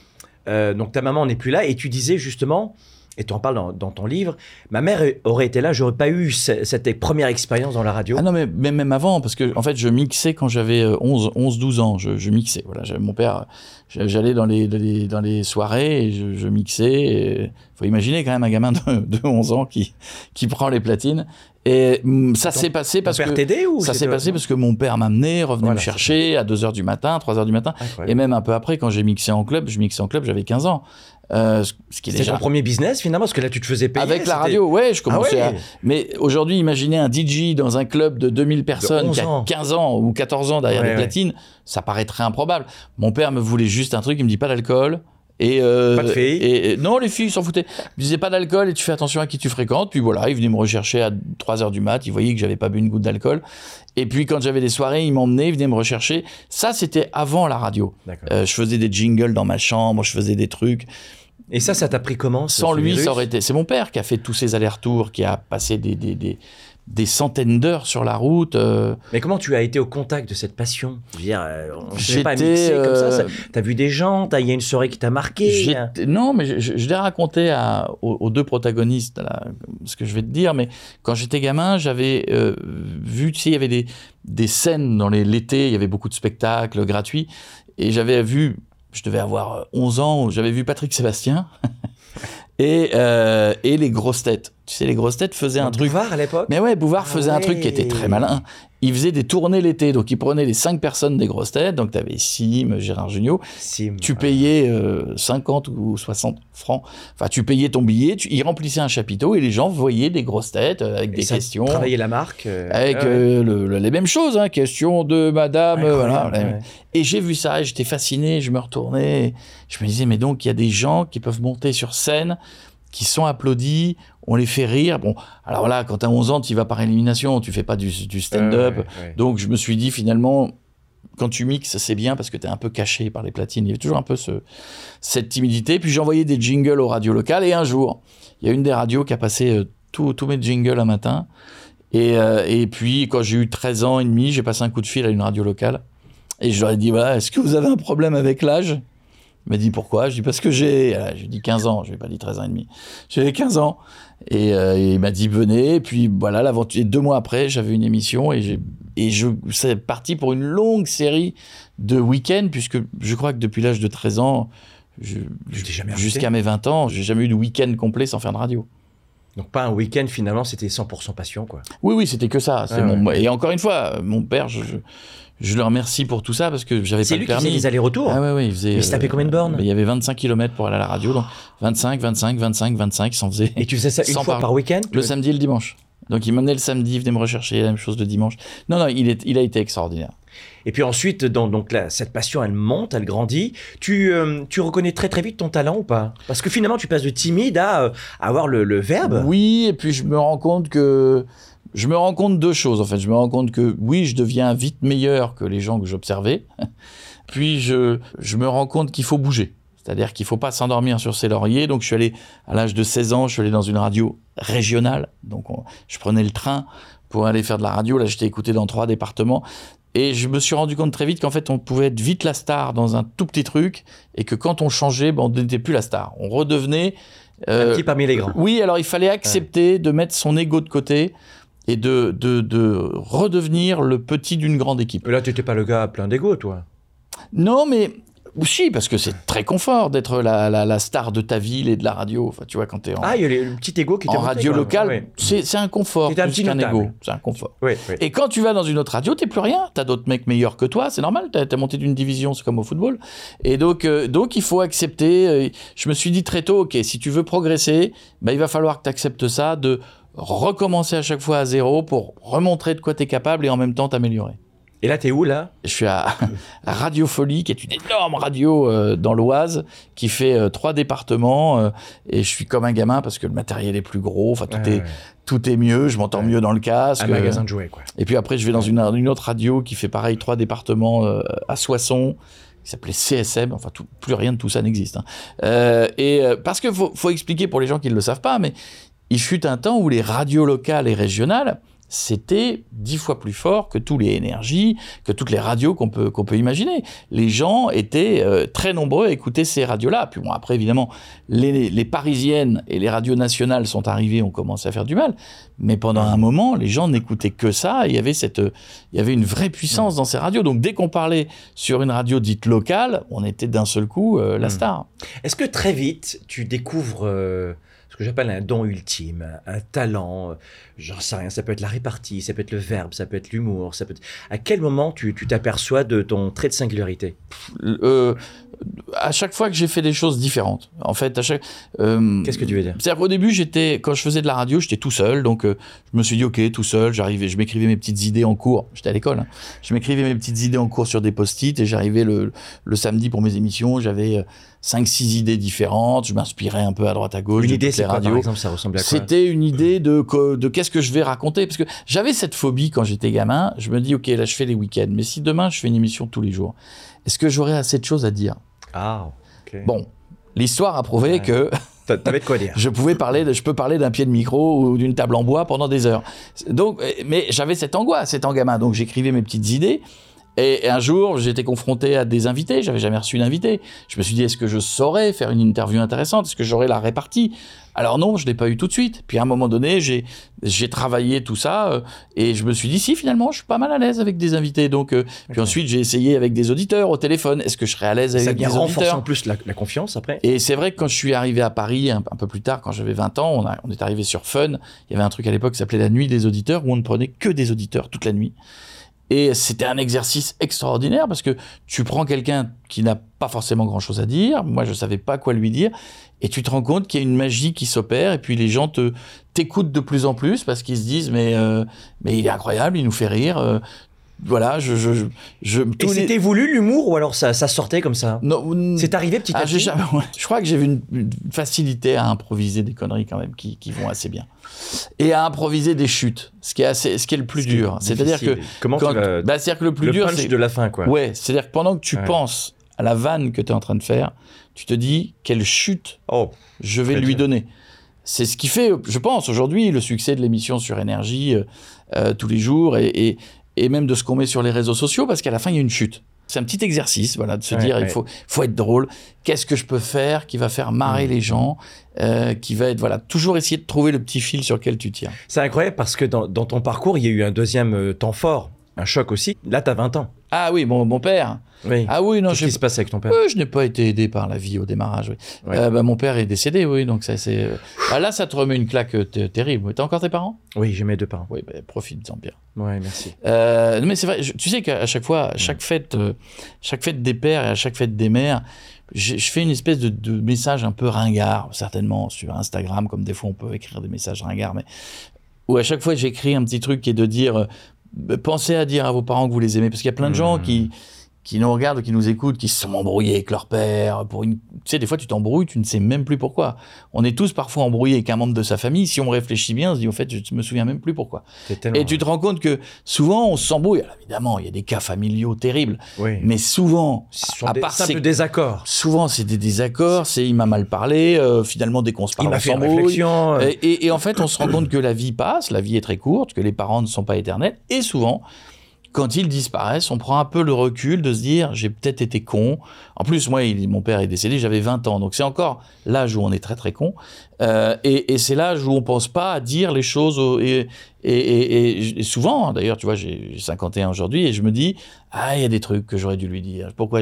Speaker 2: donc ta maman n'est plus là, et tu disais justement, et tu en parles dans, dans ton livre, ma mère aurait été là, j'aurais pas eu ce- cette première expérience dans la radio.
Speaker 1: Ah non, mais, mais même avant, parce que en fait, je mixais quand j'avais euh, 11, 11 12 ans. Je, je mixais. Voilà, mon père, j'allais dans les, dans les, dans les soirées et je, je mixais. Il faut imaginer quand même un gamin de, de 11 ans qui, qui prend les platines. Et hum, ça s'est passé parce
Speaker 2: père
Speaker 1: que.
Speaker 2: ou
Speaker 1: Ça s'est passé parce que mon père m'amenait, revenait
Speaker 2: Voilà,
Speaker 1: me chercher à 2h du matin, 3h du matin.
Speaker 2: Incroyable.
Speaker 1: Et même un peu après, quand j'ai mixé en club, je mixais en club, j'avais 15 ans. Euh, ce qui est déjà
Speaker 2: ton premier business finalement, parce que là tu te faisais payer.
Speaker 1: avec la radio, ouais, je commençais
Speaker 2: Ah ouais
Speaker 1: à... Mais aujourd'hui, imaginez un DJ dans un club de 2000 personnes
Speaker 2: 11
Speaker 1: qui a
Speaker 2: ans.
Speaker 1: 15 ans ou 14 ans derrière
Speaker 2: Ouais,
Speaker 1: des
Speaker 2: ouais.
Speaker 1: platines, ça paraîtrait improbable. Mon père me voulait juste juste un truc, il me dit pas d'alcool. Et, euh,
Speaker 2: Pas de filles
Speaker 1: et, et- Non, les filles ils s'en foutaient. Ils disaient pas d'alcool et tu fais attention à qui tu fréquentes. Puis voilà, ils venaient me rechercher à 3 heures du mat. Ils voyaient que j'avais pas bu une goutte d'alcool. Et puis quand j'avais des soirées, ils m'emmenaient, ils venaient me rechercher. Ça, c'était avant la radio. Euh, je faisais des jingles dans ma chambre, je faisais des trucs.
Speaker 2: Et ça, ça t'a pris comment
Speaker 1: Sans lui,
Speaker 2: virus?
Speaker 1: ça aurait été. C'est mon père qui a fait tous ces allers-retours, qui a passé des, des, des, des centaines d'heures sur la route. euh,
Speaker 2: Mais comment tu as été au contact de cette passion? Je veux dire, euh, on ne sait pas mixer comme ça.
Speaker 1: euh,
Speaker 2: ça. T'as vu des gens, il y a une soirée qui t'a marqué.
Speaker 1: Non, mais je, je- je l'ai raconté à- aux, aux deux protagonistes, là, ce que je vais te dire, mais quand j'étais gamin, j'avais euh, vu, tu sais, il y avait des, des scènes dans les- l'été, il y avait beaucoup de spectacles gratuits, et j'avais vu, je devais avoir 11 ans, j'avais vu Patrick Sébastien et, euh, et les grosses têtes. Tu sais, les grosses têtes faisaient un truc.
Speaker 2: Bouvard à l'époque
Speaker 1: Mais ouais, Bouvard
Speaker 2: Ah
Speaker 1: faisait un truc qui était très malin. Il faisait des tournées l'été, donc il prenait les cinq personnes des grosses têtes, donc tu avais Sim, Gérard Jugnot,
Speaker 2: Sim,
Speaker 1: tu payais euh, 50 ou 60 francs. Enfin, tu payais ton billet, tu, il remplissait un chapiteau et les gens voyaient des grosses têtes euh, avec
Speaker 2: Et
Speaker 1: des
Speaker 2: ça
Speaker 1: questions.
Speaker 2: Travailler la marque. euh,
Speaker 1: Avec
Speaker 2: ouais, ouais.
Speaker 1: euh, le- le- les mêmes choses, hein, questions de madame, euh, voilà. Et j'ai vu ça et j'étais fasciné, je me retournais, je me disais, mais donc il y a des gens qui peuvent monter sur scène, qui sont applaudis, on les fait rire. Bon, alors là, quand tu as 11 ans, tu vas par élimination, tu fais pas du, du stand-up.
Speaker 2: Ouais, ouais, ouais.
Speaker 1: Donc je me suis dit finalement, quand tu mixes, c'est bien parce que tu es un peu caché par les platines. Il y avait toujours un peu ce, cette timidité. Puis j'ai envoyé des jingles aux radios locales et un jour, il y a une des radios qui a passé euh, tous tous mes jingles un matin. Et, euh, et puis quand j'ai eu 13 ans et demi, j'ai passé un coup de fil à une radio locale. Et je leur ai dit, voilà, est-ce que vous avez un problème avec l'âge? Il m'a dit pourquoi? Je dis parce que j'ai, euh, j'ai dit 15 ans, je n'ai pas dit 13 ans et demi. J'avais 15 ans. Et, euh, et il m'a dit venez. Et puis voilà, l'aventure. Et deux mois après, j'avais une émission et j'ai et je c'est parti pour une longue série de week-ends puisque je crois que depuis l'âge de 13 ans, je-
Speaker 2: Je t'ai jamais
Speaker 1: jusqu'à mes 20 ans, j'ai jamais eu de week-end complet sans faire de radio.
Speaker 2: Donc pas un week-end finalement, c'était 100% passion quoi.
Speaker 1: Oui, oui, c'était que ça.
Speaker 2: Ah
Speaker 1: mon-. Et encore une fois, mon père, je, je, je le remercie pour tout ça parce que j'avais
Speaker 2: C'est
Speaker 1: pas
Speaker 2: lui
Speaker 1: le
Speaker 2: qui faisait
Speaker 1: permis.
Speaker 2: les allers-retours.
Speaker 1: Ah ouais, ouais, il faisait.
Speaker 2: Il se tapait combien de bornes
Speaker 1: Il y avait 25 km pour aller à la radio, donc 25, 25, 25, 25, il s'en faisait.
Speaker 2: Et tu faisais ça une fois
Speaker 1: par-
Speaker 2: par week-end
Speaker 1: Le samedi et le dimanche. Donc il m'amenait le samedi, il venait me rechercher, la même chose le dimanche. Non, non, il, est, il a été extraordinaire.
Speaker 2: Et puis ensuite, dans, donc là, cette passion, elle monte, elle grandit. Tu, euh, tu reconnais très très vite ton talent ou pas? Parce que finalement, tu passes de timide à, euh, à avoir le, le verbe.
Speaker 1: Oui, et puis je me rends compte que. Je me rends compte deux choses, en fait. Je me rends compte que, oui, je deviens vite meilleur que les gens que j'observais. Puis je, je me rends compte qu'il faut bouger. C'est-à-dire qu'il ne faut pas s'endormir sur ses lauriers. Donc je suis allé, à l'âge de 16 ans, je suis allé dans une radio régionale. Donc on- je prenais le train pour aller faire de la radio. Là, j'étais écouté dans trois départements. Et je me suis rendu compte très vite qu'en fait, on pouvait être vite la star dans un tout petit truc. Et que quand on changeait, ben, on n'était plus la star. On redevenait.
Speaker 2: Un
Speaker 1: euh,
Speaker 2: petit parmi les grands.
Speaker 1: oui, alors il fallait accepter de mettre son ego de côté et de, de, de redevenir le petit d'une grande équipe.
Speaker 2: Mais Là, tu n'étais pas le gars plein d'ego, toi.
Speaker 1: Non, mais aussi, parce que c'est très confort d'être la, la, la star de ta ville et de la radio. Enfin, tu vois, quand tu es en,
Speaker 2: Ah, il y a le petit ego qui
Speaker 1: en
Speaker 2: monté,
Speaker 1: radio locale,
Speaker 2: Oui,
Speaker 1: c'est c'est un confort
Speaker 2: C'était un
Speaker 1: plus
Speaker 2: petit
Speaker 1: qu'un ego. C'est un confort.
Speaker 2: oui. oui.
Speaker 1: Et quand tu vas dans une autre radio, t'es plus rien. T'as d'autres mecs meilleurs que toi, c'est normal. T'as as monté d'une division, c'est comme au football. Et donc, euh, donc il faut accepter. euh, je me suis dit très tôt, ok, si tu veux progresser, bah, il va falloir que tu acceptes ça, de recommencer à chaque fois à zéro pour remontrer de quoi tu es capable et en même temps t'améliorer.
Speaker 2: Et là, t'es où, là?
Speaker 1: Je suis à, à Radio Folie, qui est une énorme radio euh, dans l'Oise, qui fait euh, trois départements. euh, et je suis comme un gamin parce que le matériel est plus gros. Enfin, tout,
Speaker 2: Ouais,
Speaker 1: est,
Speaker 2: ouais.
Speaker 1: tout est mieux. Je m'entends
Speaker 2: Ouais.
Speaker 1: mieux dans le casque.
Speaker 2: Un magasin de jouets, quoi.
Speaker 1: Et puis après, je vais dans une, une autre radio qui fait pareil, trois départements à Soissons, qui s'appelait CSM. Enfin, tout- plus rien de tout ça n'existe. hein. Euh, et euh, parce que faut, faut expliquer pour les gens qui ne le savent pas, mais il fut un temps où les radios locales et régionales, c'était dix fois plus fort que tous les énergies, que toutes les radios qu'on peut, qu'on peut imaginer. Les gens étaient euh, très nombreux à écouter ces radios-là. Puis bon, après, évidemment, les, les parisiennes et les radios nationales sont arrivées, ont commencé à faire du mal. Mais pendant un moment, les gens n'écoutaient que ça. Il y avait cette, il y avait une vraie puissance dans ces radios. Donc dès qu'on parlait sur une radio dite locale, on était d'un seul coup euh, la
Speaker 2: Mm.
Speaker 1: star.
Speaker 2: Est-ce que très vite, tu découvres euh, ce que j'appelle un don ultime, un talent euh, J'en sais rien, ça peut être la répartie, ça peut être le verbe, ça peut être l'humour, ça peut être... À quel moment tu t'aperçois de ton trait de singularité?
Speaker 1: Euh, à chaque fois que j'ai fait des choses différentes. En fait, à chaque. euh,
Speaker 2: Qu'est-ce que tu veux dire?
Speaker 1: C'est-à-dire qu'au début, j'étais, quand je faisais de la radio, j'étais tout seul. Donc, euh, je me suis dit, OK, tout seul, j'arrivais, je m'écrivais mes petites idées en cours. J'étais à l'école. hein. Je m'écrivais mes petites idées en cours sur des post-it et j'arrivais le, le samedi pour mes émissions. J'avais euh, cinq, six idées différentes. Je m'inspirais un peu à droite à gauche.
Speaker 2: Une idée, c'est quoi, par exemple Ça ressemble à quoi?
Speaker 1: C'était une idée de, de qu'est-ce que je vais raconter. Parce que j'avais cette phobie quand j'étais gamin. Je me dis, OK, là, je fais les week-ends. Mais si demain, je fais une émission tous les jours, est-ce que j'aurai assez de choses à dire?
Speaker 2: Ah, ok.
Speaker 1: Bon, l'histoire a prouvé
Speaker 2: Ouais.
Speaker 1: que
Speaker 2: T'a- T'avais de quoi dire.
Speaker 1: je pouvais parler, de- je peux parler d'un pied de micro ou d'une table en bois pendant des heures. Donc, euh, mais j'avais cette angoisse étant gamin. Donc, j'écrivais mes petites idées. Et un jour, j'étais confronté à des invités. J'avais jamais reçu d'invité. Je me suis dit, est-ce que je saurais faire une interview intéressante? Est-ce que j'aurais la répartie? Alors non, je l'ai pas eu tout de suite. Puis à un moment donné, j'ai j'ai travaillé tout ça euh, et je me suis dit, si finalement, je suis pas mal à l'aise avec des invités. Donc, euh, puis ensuite, j'ai essayé avec des auditeurs au téléphone. Est-ce que je serais à l'aise
Speaker 2: Ça
Speaker 1: avec des auditeurs?
Speaker 2: en plus la, la confiance après.
Speaker 1: et c'est vrai que quand je suis arrivé à Paris, un, un peu plus tard, quand j'avais 20 ans, on, a- on est arrivé sur Fun. Il y avait un truc à l'époque qui s'appelait la nuit des auditeurs, où on ne prenait que des auditeurs toute la nuit. Et c'était un exercice extraordinaire parce que tu prends quelqu'un qui n'a pas forcément grand chose à dire. Moi, je savais pas quoi lui dire. Et tu te rends compte qu'il y a une magie qui s'opère. Et puis les gens te t'écoutent de plus en plus parce qu'ils se disent mais euh, mais il est incroyable, il nous fait rire. euh, voilà, je je je, je
Speaker 2: Et
Speaker 1: les-
Speaker 2: c'était voulu l'humour ou alors ça, ça sortait comme ça?
Speaker 1: Non,
Speaker 2: C'est arrivé petit à
Speaker 1: ah,
Speaker 2: petit?
Speaker 1: jamais-. Je crois que j'ai une, une facilité à improviser des conneries quand même qui, qui vont assez bien. Et à improviser des chutes, ce qui est, assez, ce qui est le plus
Speaker 2: Ce
Speaker 1: dur. C'est-à-dire que.
Speaker 2: Comment
Speaker 1: quand-
Speaker 2: vas-
Speaker 1: bah, c'est-à-dire que le plus
Speaker 2: le
Speaker 1: dur, c'est.
Speaker 2: de la fin quoi.
Speaker 1: Ouais, c'est-à-dire que pendant que tu
Speaker 2: Ouais.
Speaker 1: penses à la vanne que tu es en train de faire, tu te dis quelle chute
Speaker 2: Oh,
Speaker 1: je vais lui
Speaker 2: bien.
Speaker 1: donner. C'est ce qui fait, je pense, aujourd'hui, le succès de l'émission sur Énergie euh, euh, tous les jours et, et, et même de ce qu'on met sur les réseaux sociaux, parce qu'à la fin, il y a une chute. C'est un petit exercice, voilà, de se
Speaker 2: Ouais,
Speaker 1: dire,
Speaker 2: ouais.
Speaker 1: il faut, faut être drôle. Qu'est-ce que je peux faire qui va faire marrer
Speaker 2: Mmh.
Speaker 1: les gens, euh, qui va être, voilà, toujours essayer de trouver le petit fil sur lequel tu tiens.
Speaker 2: c'est incroyable parce que dans, dans ton parcours, il y a eu un deuxième euh, temps fort, un choc aussi. Là, t'as 20 ans.
Speaker 1: Ah oui, mon, mon père.
Speaker 2: Oui.
Speaker 1: Ah oui, non,
Speaker 2: Qu'est-ce qui se passe avec ton père
Speaker 1: Euh, je n'ai pas été aidé par la vie au démarrage. Oui.
Speaker 2: Ouais.
Speaker 1: Euh, bah, mon père est décédé, oui, donc ça c'est. euh, ah, là, ça te remet une claque terrible. T'as encore tes parents?
Speaker 2: Oui, j'ai mes deux parents.
Speaker 1: Oui, bah, profite-en bien.
Speaker 2: Ouais, merci.
Speaker 1: Euh, mais c'est vrai, je- tu sais qu'à chaque fois, à chaque fête, chaque fête des pères et à chaque fête des mères, je, je fais une espèce de, de message un peu ringard, certainement sur Instagram, comme des fois on peut écrire des messages ringards, mais où à chaque fois j'écris un petit truc qui est de dire, pensez à dire à vos parents que vous les aimez, parce qu'il y a plein de gens
Speaker 2: Mhm.
Speaker 1: qui qui nous regardent, qui nous écoutent, qui se sont embrouillés avec leur père pour une. Tu sais, des fois tu t'embrouilles, tu ne sais même plus pourquoi. On est tous parfois embrouillés avec un membre de sa famille. Si on réfléchit bien, on se dit en fait, je me souviens même plus pourquoi. Et tu te rends compte que souvent on s'embrouille. Alors, évidemment, il y a des cas familiaux terribles,
Speaker 2: Oui.
Speaker 1: mais souvent, à
Speaker 2: des
Speaker 1: part
Speaker 2: simples
Speaker 1: ces-
Speaker 2: désaccords.
Speaker 1: souvent c'est des désaccords, c'est il m'a mal parlé, euh, finalement dès qu'on se
Speaker 2: Il
Speaker 1: parle,
Speaker 2: m'a
Speaker 1: on
Speaker 2: fait une réflexion. euh,
Speaker 1: Et, et- et en fait, on se rend compte que la vie passe, la vie est très courte, que les parents ne sont pas éternels, et souvent, quand ils disparaissent, on prend un peu le recul de se dire j'ai peut-être été con. En plus, moi, mon père est décédé, j'avais 20 ans, donc c'est encore l'âge où on est très très con. Euh, et c'est l'âge où on pense pas à dire les choses. et, et, souvent, hein, d'ailleurs, tu vois, j'ai j'ai 51 aujourd'hui, et je me dis ah, il y a des trucs que j'aurais dû lui dire. Pourquoi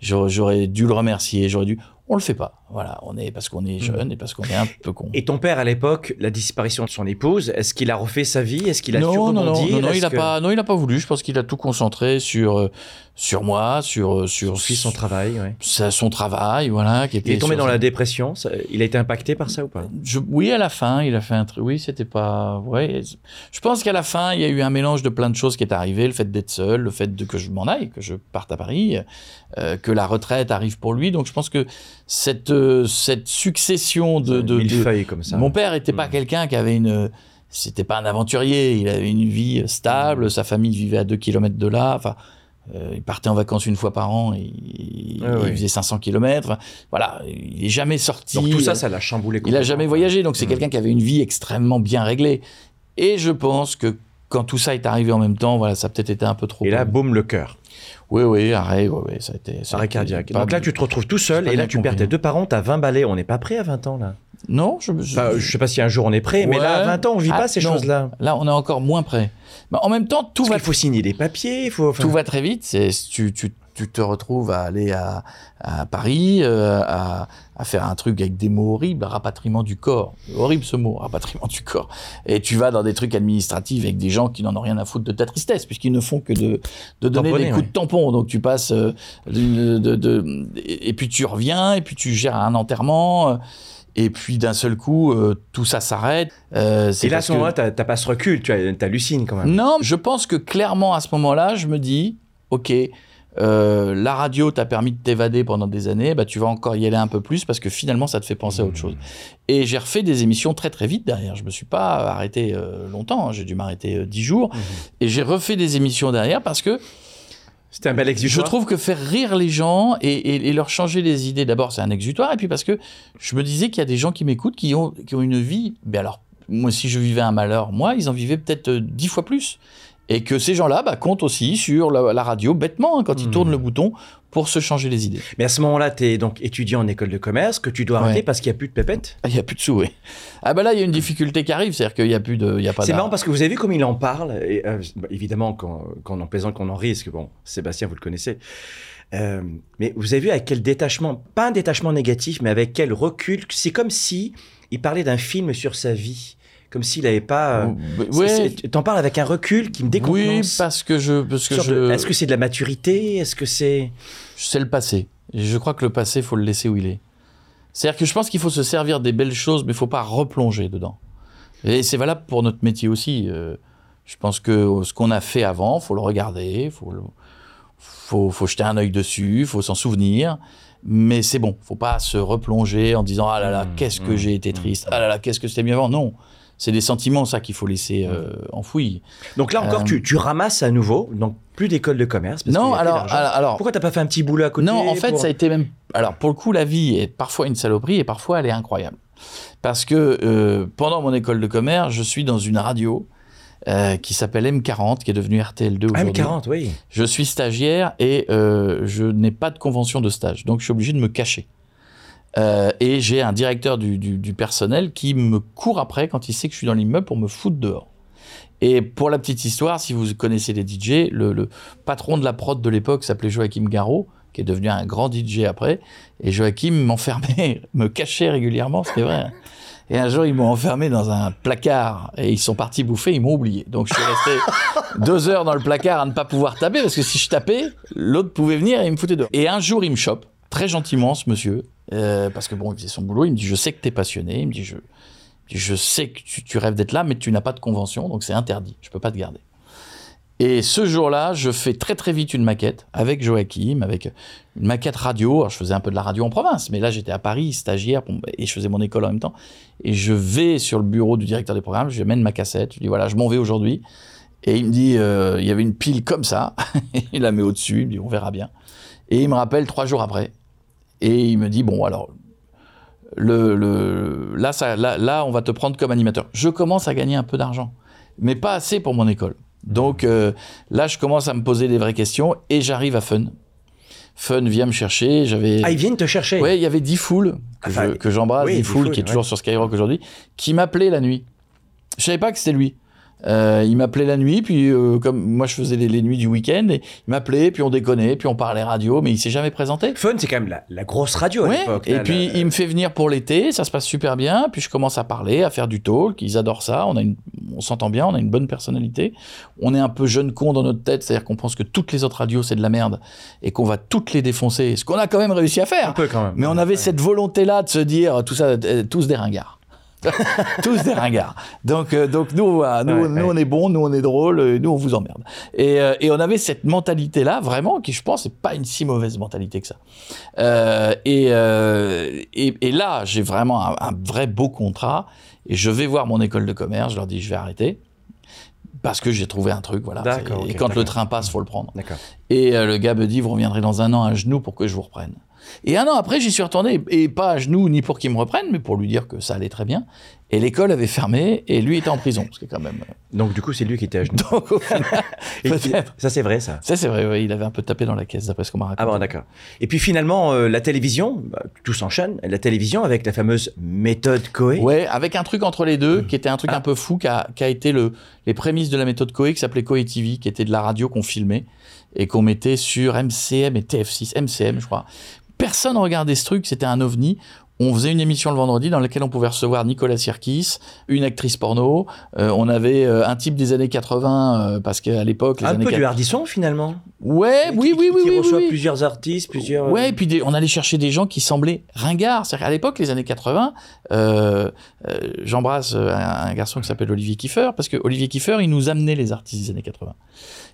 Speaker 1: j'aurais dû le remercier, j'aurais dû. On le fait pas. Voilà, on est parce qu'on est jeune et parce qu'on est un peu con.
Speaker 2: Et ton père, à l'époque, la disparition de son épouse, est-ce qu'il a refait sa vie? Est-ce qu'il a
Speaker 1: non, non, non, non, non, il a pas, non, il a pas voulu. Je pense qu'il a tout concentré sur, euh, sur moi, sur, sur
Speaker 2: Son fils, son travail, ouais.
Speaker 1: sa- son travail, voilà. Qui était
Speaker 2: Il est tombé dans
Speaker 1: sa-
Speaker 2: la dépression. ça- il a été impacté par ça ou pas?
Speaker 1: Je- oui, à la fin, il a fait un truc. Oui, c'était pas. Ouais. Je pense qu'à la fin, il y a eu un mélange de plein de choses qui est arrivé. Le fait d'être seul, le fait de que je m'en aille, que je parte à Paris, euh, que la retraite arrive pour lui. Donc, je pense que cette euh, cette succession de, de,
Speaker 2: comme ça.
Speaker 1: Mon père était pas
Speaker 2: Mm.
Speaker 1: quelqu'un qui avait une. C'était pas un aventurier. Il avait une vie stable. Sa famille vivait à 2 km de là. Enfin, euh, il partait en vacances une fois par an. Et, il,
Speaker 2: Ouais, ouais.
Speaker 1: il faisait 500 km. voilà, il est jamais sorti.
Speaker 2: Donc tout ça, ça l'a chamboulé.
Speaker 1: Il a
Speaker 2: complètement.
Speaker 1: jamais voyagé. Donc c'est
Speaker 2: Mm.
Speaker 1: quelqu'un qui avait une vie extrêmement bien réglée. Et je pense que quand tout ça est arrivé en même temps, voilà, ça a peut-être été un peu trop.
Speaker 2: Et là, boum, le cœur.
Speaker 1: oui, oui, arrêt, oui, oui, ça a été. ça
Speaker 2: Arrêt cardiaque. Donc là, tu te retrouves tout seul et là, tu perds tes deux parents, t'as 20 balais. On n'est pas prêt à 20 ans, là.
Speaker 1: Non, je. je-
Speaker 2: Enfin, je sais pas si un jour on est prêt, mais là, à 20 ans, on vit
Speaker 1: Ah,
Speaker 2: pas ces
Speaker 1: non.
Speaker 2: choses-là.
Speaker 1: Là, on est encore moins prêt. Mais en même temps, tout
Speaker 2: Parce
Speaker 1: va
Speaker 2: qu'il faut signer des papiers, il faut. enfin,
Speaker 1: tout va très vite. C'est tu, tu, tu te retrouves à aller à, à Paris, euh, à, à faire un truc avec des mots horribles, rapatriement du corps. Horrible ce mot, rapatriement du corps. Et tu vas dans des trucs administratifs avec des gens qui n'en ont rien à foutre de ta tristesse, puisqu'ils ne font que de, de donner
Speaker 2: Tamponner,
Speaker 1: des coups
Speaker 2: ouais.
Speaker 1: de tampon. Donc tu passes euh, de, de- de- et puis tu reviens, et puis tu gères un enterrement. euh, et puis d'un seul coup, euh, tout ça s'arrête. Euh,
Speaker 2: Et là, à ce
Speaker 1: que-
Speaker 2: moment-là, t'as t'as pas ce recul, tu t'hallucines quand même.
Speaker 1: non, je pense que clairement à ce moment-là, je me dis, ok, euh, la radio t'a permis de t'évader pendant des années, bah tu vas encore y aller un peu plus parce que finalement ça te fait penser à autre chose. Et j'ai refait des émissions très très vite derrière. Je me suis pas arrêté longtemps, hein. j'ai dû m'arrêter dix jours. Et j'ai refait des émissions derrière parce que
Speaker 2: C'était un bel
Speaker 1: je
Speaker 2: exutoire.
Speaker 1: trouve que faire rire les gens et, et- et leur changer les idées, d'abord, c'est un exutoire. Et puis parce que je me disais qu'il y a des gens qui m'écoutent qui ont, qui ont une vie. Mais alors, moi, si je vivais un malheur, moi, ils en vivaient peut-être euh, dix fois plus. Et que ces gens-là bah, comptent aussi sur la, la radio, bêtement, hein, quand ils
Speaker 2: Mhm.
Speaker 1: tournent le bouton, pour se changer les idées.
Speaker 2: Mais à ce moment-là, tu es donc étudiant en école de commerce, que tu dois arrêter
Speaker 1: Ouais.
Speaker 2: parce qu'il n'y a plus de pépettes?
Speaker 1: Ah, Il n'y a plus de sous, oui. Ah bah là, il y a une difficulté qui arrive, c'est-à-dire qu'il n'y a plus de... il Y a pas
Speaker 2: C'est marrant parce que vous avez vu comme il en parle. Et, euh, bah, évidemment, quand, quand on en plaisante, qu'on en risque. Bon, Sébastien, vous le connaissez. Euh, mais vous avez vu avec quel détachement, pas un détachement négatif, mais avec quel recul. C'est comme si il parlait d'un film sur sa vie. Comme s'il n'avait pas. euh, c'est- c'est- T'en parles avec un recul qui me décontenance.
Speaker 1: oui, parce que je... Parce que je...
Speaker 2: de- Est-ce que c'est de la maturité? Est-ce que c'est.
Speaker 1: c'est le passé. Et je crois que le passé, faut le laisser où il est. C'est-à-dire que je pense qu'il faut se servir des belles choses, mais il faut pas replonger dedans. Et c'est valable pour notre métier aussi. Euh, je pense que ce qu'on a fait avant, faut le regarder, faut le- faut, faut jeter un œil dessus, faut s'en souvenir. Mais c'est bon, faut pas se replonger en disant ah là là
Speaker 2: Mmh,
Speaker 1: qu'est-ce que
Speaker 2: mmh,
Speaker 1: j'ai été
Speaker 2: mmh.
Speaker 1: triste, ah là là qu'est-ce que c'était mieux avant? Non, c'est des sentiments ça qu'il faut laisser euh, enfouis.
Speaker 2: Donc là encore,
Speaker 1: Euh,
Speaker 2: tu, tu ramasses à nouveau. Donc plus d'école de commerce. parce
Speaker 1: Non, alors, alors, alors,
Speaker 2: Pourquoi t'as pas fait un petit boulot à côté
Speaker 1: Non, en fait,
Speaker 2: pour-
Speaker 1: ça a été même. Alors, pour le coup, la vie est parfois une saloperie et parfois elle est incroyable. Parce que euh, pendant mon école de commerce, je suis dans une radio euh, qui s'appelle M40, qui est devenue RTL2
Speaker 2: Ah,
Speaker 1: aujourd'hui.
Speaker 2: M40, oui.
Speaker 1: Je suis stagiaire et euh, je n'ai pas de convention de stage, donc je suis obligé de me cacher. Euh, et j'ai un directeur du, du- du personnel qui me court après quand il sait que je suis dans l'immeuble pour me foutre dehors. Et pour la petite histoire, si vous connaissez les DJ, le, le patron de la prod de l'époque s'appelait Joachim Garraud, qui est devenu un grand DJ après. Et Joachim m'enfermait, me cachait régulièrement, c'est vrai. hein. Et un jour, ils m'ont enfermé dans un placard et ils sont partis bouffer, ils m'ont oublié. Donc je suis resté deux heures dans le placard à ne pas pouvoir taper parce que si je tapais, l'autre pouvait venir et il me foutait dehors. Et un jour, il me chope, très gentiment, ce monsieur, euh, parce que bon, il faisait son boulot. Il me dit Je sais que tu es passionné. Il me dit Je, sais que tu, rêves d'être là, mais tu n'as pas de convention, donc c'est interdit. Je peux pas te garder. Et ce jour-là, je fais très très vite une maquette avec Joachim, avec une maquette radio. Alors, je faisais un peu de la radio en province, mais là j'étais à Paris, stagiaire, et je faisais mon école en même temps. Et je vais sur le bureau du directeur des programmes, je lui amène ma cassette, je dis voilà, je m'en vais aujourd'hui. Et il me dit, euh, il y avait une pile comme ça, il la met au-dessus, il me dit on verra bien. Et il me rappelle trois jours après, et il me dit bon alors, le, le- là, ça, là, là on va te prendre comme animateur. Je commence à gagner un peu d'argent, mais pas assez pour mon école. Donc euh, là, je commence à me poser des vraies questions et j'arrive à Fun. Fun vient me chercher, j'avais...
Speaker 2: Ah, ils viennent te chercher.
Speaker 1: Ouais, il y avait Diffoul, que
Speaker 2: Enfin,
Speaker 1: je- que j'embrasse,
Speaker 2: oui,
Speaker 1: Diffoul,
Speaker 2: Diffoul,
Speaker 1: qui est toujours sur Skyrock aujourd'hui, qui m'appelait la nuit. Je savais pas que c'était lui. Euh, il m'appelait la nuit, puis euh, comme moi je faisais les, les nuits du week-end, et il m'appelait, puis on déconnait, puis on parlait radio, mais il s'est jamais présenté.
Speaker 2: Fun, c'est quand même la, la grosse radio à
Speaker 1: Ouais,
Speaker 2: l'époque.
Speaker 1: et
Speaker 2: là,
Speaker 1: puis
Speaker 2: la-
Speaker 1: il me fait venir pour l'été, ça se passe super bien, puis je commence à parler, à faire du talk, ils adorent ça, on, a une, on s'entend bien, on a une bonne personnalité, on est un peu jeune con dans notre tête, c'est-à-dire qu'on pense que toutes les autres radios c'est de la merde, et qu'on va toutes les défoncer, ce qu'on a quand même réussi à faire.
Speaker 2: Un peu quand même.
Speaker 1: Mais on avait
Speaker 2: Ouais.
Speaker 1: cette volonté-là de se dire, tout ça, euh, tous des ringards. tous des ringards. Donc, euh, donc nous, voilà, nous,
Speaker 2: Ouais,
Speaker 1: nous
Speaker 2: ouais.
Speaker 1: on est bons, nous on est drôles, euh, nous on vous emmerde. Et, euh, et on avait cette mentalité-là, vraiment, qui je pense n'est pas une si mauvaise mentalité que ça. Euh, et, euh, et, et là, j'ai vraiment un, un vrai beau contrat. Et je vais voir mon école de commerce, je leur dis, je vais arrêter. Parce que j'ai trouvé un truc, voilà. Et quand le train passe, faut le prendre. Et euh, le gars me dit, vous reviendrez dans un an à genoux pour que je vous reprenne. Et un an après, j'y suis retourné, et pas à genoux ni pour qu'il me reprenne, mais pour lui dire que ça allait très bien. Et l'école avait fermé, et lui était en prison, ce qui est quand même... euh,
Speaker 2: Donc du coup, c'est lui qui était à genoux.
Speaker 1: Donc au final,
Speaker 2: Et
Speaker 1: peut-être.
Speaker 2: Ça, c'est vrai, ça.
Speaker 1: Ça c'est vrai, il avait un peu tapé dans la caisse, d'après ce qu'on m'a raconté.
Speaker 2: Ah bon, d'accord. Et puis finalement, euh, la télévision, bah, tout s'enchaîne. La télévision avec la fameuse méthode Coé.
Speaker 1: Ouais, avec un truc entre les deux,
Speaker 2: Mm.
Speaker 1: qui était un truc
Speaker 2: Ah.
Speaker 1: un peu fou, qui a, qui a été le, les prémices de la méthode Coé, qui s'appelait Coé TV, qui était de la radio qu'on filmait. et qu'on mettait sur MCM et TF6, MCM, je crois. Personne regardait ce truc, c'était un ovni. On faisait une émission le vendredi dans laquelle on pouvait recevoir Nicolas Sirkis, une actrice porno. Euh, on avait euh, un type des années 80, euh, parce qu'à l'époque, les
Speaker 2: Un
Speaker 1: années
Speaker 2: peu du
Speaker 1: 80
Speaker 2: hardisson finalement.
Speaker 1: Ouais,
Speaker 2: Qui-
Speaker 1: oui,
Speaker 2: qui-
Speaker 1: oui, oui,
Speaker 2: Qui
Speaker 1: oui,
Speaker 2: reçoit
Speaker 1: oui.
Speaker 2: plusieurs artistes, plusieurs.
Speaker 1: Ouais, et puis des- on allait chercher des gens qui semblaient ringards. C'est-à-dire qu'à l'époque, les années 80, euh, euh, j'embrasse un, un garçon qui s'appelle Olivier Kiefer, parce que Olivier Kiefer, il nous amenait les artistes des années 80.